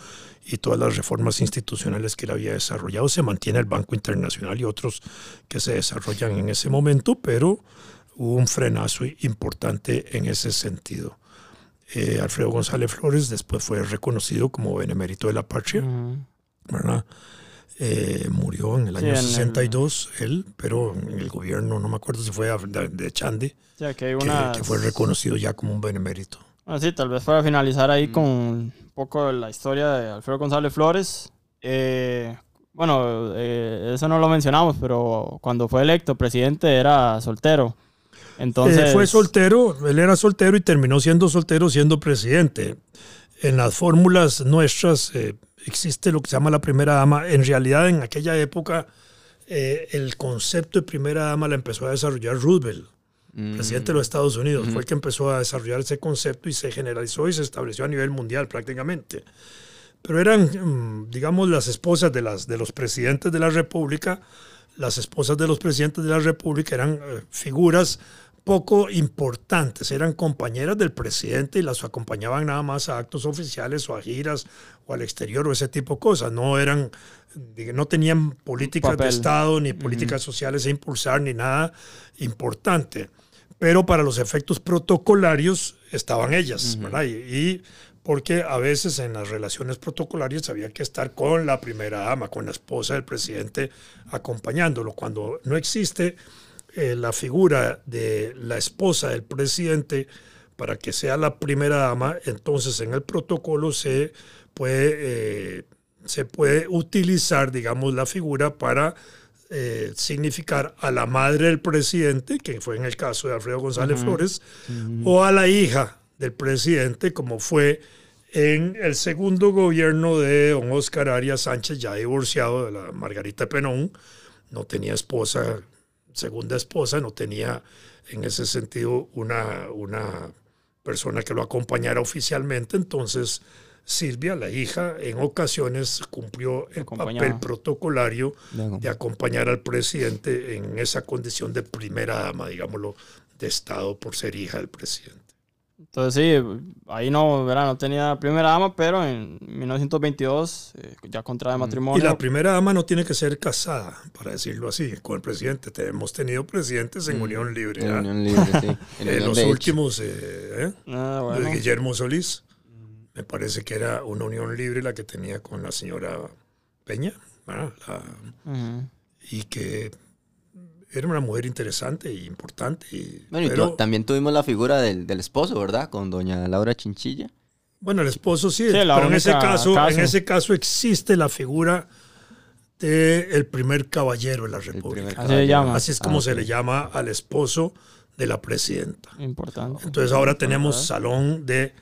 y todas las reformas institucionales que él había desarrollado. Se mantiene el Banco Internacional y otros que se desarrollan en ese momento, pero hubo un frenazo importante en ese sentido. Eh, Alfredo González Flores después fue reconocido como benemérito de la patria, ¿verdad? Eh, murió en el año 62 él, pero en el gobierno, no me acuerdo si fue de, Chande, que, fue reconocido ya como un benemérito. Ah, sí, tal vez para finalizar ahí con un poco la historia de Alfredo González Flores. Eh, bueno, eso no lo mencionamos, pero cuando fue electo presidente era soltero. Entonces... Eh, fue soltero, él era soltero y terminó siendo soltero siendo presidente. En las fórmulas nuestras eh, existe lo que se llama la primera dama. En realidad, en aquella época, eh, el concepto de primera dama la empezó a desarrollar Roosevelt, mm. presidente de los Estados Unidos. Fue el que empezó a desarrollar ese concepto y se generalizó y se estableció a nivel mundial prácticamente. Pero eran, mm, digamos, las esposas de, las, de los presidentes de la República. Las esposas de los presidentes de la República eran figuras poco importantes, eran compañeras del presidente y las acompañaban nada más a actos oficiales o a giras o al exterior o ese tipo de cosas, no eran no tenían políticas de Estado ni políticas sociales a impulsar ni nada importante, pero para los efectos protocolarios estaban ellas, ¿verdad? y porque a veces en las relaciones protocolarias había que estar con la primera dama, con la esposa del presidente acompañándolo. Cuando no existe eh, la figura de la esposa del presidente para que sea la primera dama, entonces en el protocolo se puede, eh, se puede utilizar, digamos, la figura para eh, significar a la madre del presidente, que fue en el caso de Alfredo González Flores, o a la hija del presidente, como fue en el segundo gobierno de don Oscar Arias Sánchez, ya divorciado de la Margarita Penón, no tenía esposa segunda esposa no tenía en ese sentido una, una persona que lo acompañara oficialmente, entonces Silvia, la hija, en ocasiones cumplió el papel protocolario de acompañar al presidente en esa condición de primera dama, digámoslo, de Estado por ser hija del presidente. Entonces sí, ahí no, ¿verdad? no tenía primera dama, pero en 1922 eh, ya contrae Y matrimonio. la primera dama no tiene que ser casada, para decirlo así, con el presidente. Te- Hemos tenido presidentes en unión libre. En ¿ah? Unión Libre, sí. (laughs) En Eh, los últimos, eh, ¿eh? Ah, de bueno. Guillermo Solís, me parece que era una unión libre la que tenía con la señora Peña, ¿verdad? La- Ujú. y que era una mujer interesante e importante. y- Bueno, y tu- también tuvimos la figura del, del esposo, ¿verdad? Con doña Laura Chinchilla. bueno, el esposo sí, Sí, pero en ese, caso, caso. en ese caso existe la figura del primer caballero de la República. Así se caballero. llama. Así es como Ah, se le llama al esposo de la presidenta. Importante. Entonces ahora tenemos salón de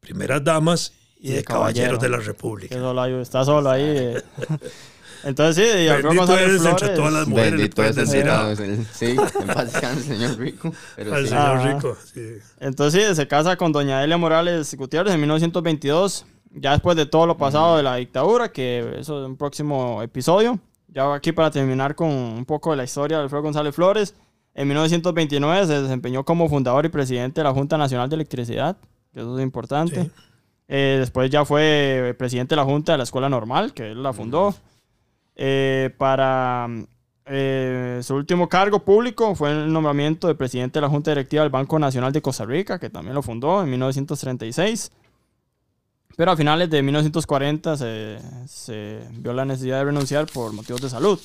primeras damas y, Y de de caballeros caballero. de la República. solo hay- está solo ahí. (laughs) (laughs) Entonces sí, Bendito González eres entre Flores. todas las mujeres, le Bendito el decir a- Sí, en paz descanse, señor Rico. Pero al sí. señor. Rico. sí. Entonces sí, se casa con doña Elia Morales Gutiérrez en 1922, ya después de todo lo pasado de la dictadura, que eso es un próximo episodio. Ya aquí para terminar con un poco de la historia de Alfredo González Flores. En 1929 se desempeñó como fundador y presidente de la Junta Nacional de Electricidad, que eso es importante. Sí. Eh, después ya fue presidente de la Junta de la Escuela Normal, que él la fundó. Eh, para eh, su último cargo público fue el nombramiento de presidente de la Junta Directiva del Banco Nacional de Costa Rica, que también lo fundó en 1936. Pero a finales de 1940 se, vio la necesidad de renunciar por motivos de salud.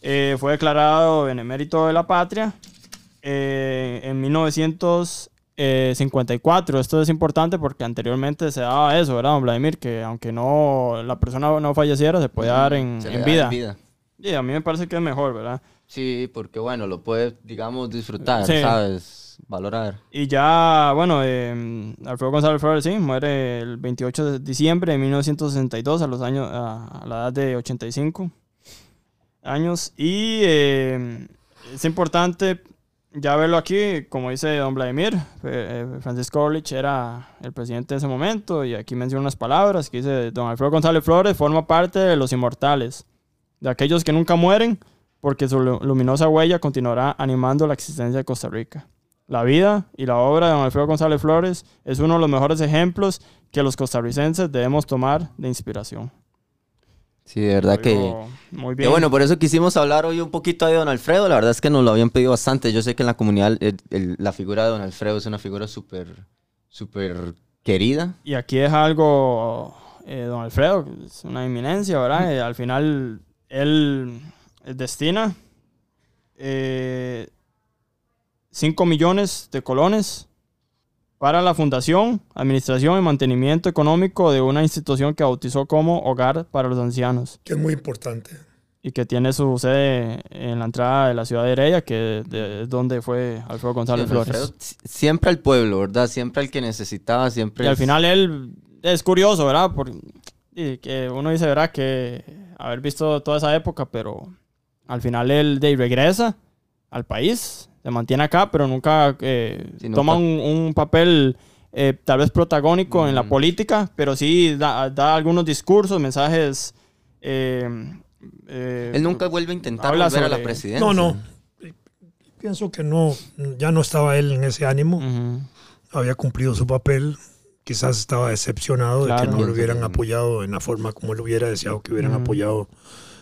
Eh, fue declarado benemérito de la patria eh, en 1954. Esto es importante porque anteriormente se daba eso, ¿verdad, don Vladimir? Que aunque no la persona no falleciera, se puede dar en, vida. vida. Y a mí me parece que es mejor, ¿verdad? Sí, porque bueno, lo puedes, digamos, disfrutar, Sí. ¿sabes? Valorar. Y ya, bueno, eh, Alfredo González Flores, sí, muere el 28 de diciembre de 1962 a, los años, a, a la edad de 85 años. Y eh, es importante ya verlo aquí, como dice don Vladimir, eh, eh, Francisco Orlich era el presidente en ese momento y aquí menciona unas palabras que dice, don Alfredo González Flores forma parte de los inmortales, de aquellos que nunca mueren, porque su lu- luminosa huella continuará animando la existencia de Costa Rica. La vida y la obra de don Alfredo González Flores es uno de los mejores ejemplos que los costarricenses debemos tomar de inspiración. Sí, de verdad que... Muy Que bien. bueno, por eso quisimos hablar hoy un poquito de don Alfredo. La verdad es que nos lo habían pedido bastante. Yo sé que en la comunidad el- el- la figura de don Alfredo es una figura súper, súper querida. Y aquí deja algo eh, don Alfredo, que es una eminencia, ¿verdad? Eh, al final él eh, destina 5 millones de colones para la fundación, administración y mantenimiento económico de una institución que bautizó como Hogar para los Ancianos Que es muy importante. y que tiene su sede en la entrada de la ciudad de Heredia, que es donde fue Alfredo González Sí, Flores. Alfredo, siempre al pueblo, ¿verdad? Siempre al que necesitaba, siempre... Y al es- final él es curioso, ¿verdad? Por, y que uno dice, ¿verdad? Que haber visto toda esa época, pero al final él de, regresa al país, se mantiene acá, pero nunca, eh, Sí, nunca- toma un, un papel eh, tal vez protagónico en la Mm. política, pero sí da, da algunos discursos, mensajes. eh, eh, Él nunca vuelve a intentar volver a la presidencia. No, no. Pienso que no, ya no estaba él en ese ánimo. Había cumplido su papel. Quizás estaba decepcionado de que no lo hubieran apoyado en la forma como él hubiera deseado que hubieran apoyado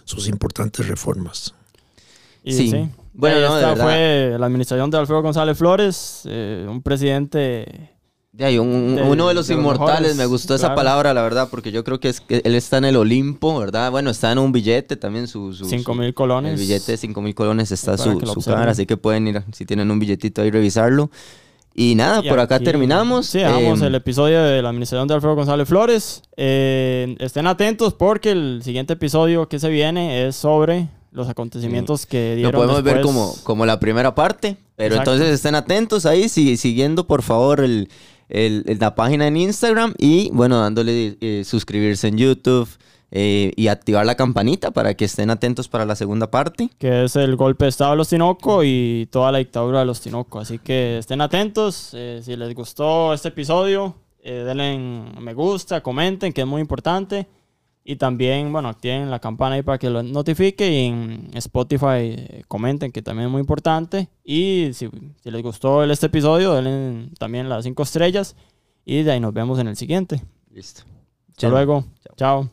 sus importantes reformas. Y Sí. sí. Bueno, no, esta fue la administración de Alfredo González Flores, eh, un presidente De ahí, un- un- de- uno de los de los inmortales, mejores, me gustó esa palabra, la verdad, porque yo creo que, es que él está en el Olimpo, ¿verdad? Bueno, está en un billete también, su... su 5 su- mil colones. El billete de 5 mil colones está su, su cámara, así que pueden ir, si tienen un billetito ahí, revisarlo. Y nada, Y por acá aquí- terminamos. Sí, dejamos Eh, el episodio de la administración de Alfredo González Flores. Eh, estén atentos porque el siguiente episodio que se viene es sobre los acontecimientos que Lo dieron podemos ver después. como, como la primera parte, pero Exacto. entonces estén atentos ahí, si- siguiendo por favor el, el- el- la página en Instagram y bueno, dándole eh, suscribirse en YouTube eh, y activar la campanita para que estén atentos para la segunda parte. que es el golpe de Estado de los Tinoco y toda la dictadura de los Tinoco. Así que estén atentos. eh, si les gustó este episodio, eh, denle me gusta, comenten, que es muy importante. Y también, bueno, activen la campana ahí para que lo notifique. Y en Spotify eh, comenten, que también es muy importante. Y si, si les gustó este episodio, denle también las cinco estrellas. Y de ahí nos vemos en el siguiente. Listo. Hasta luego. Chao.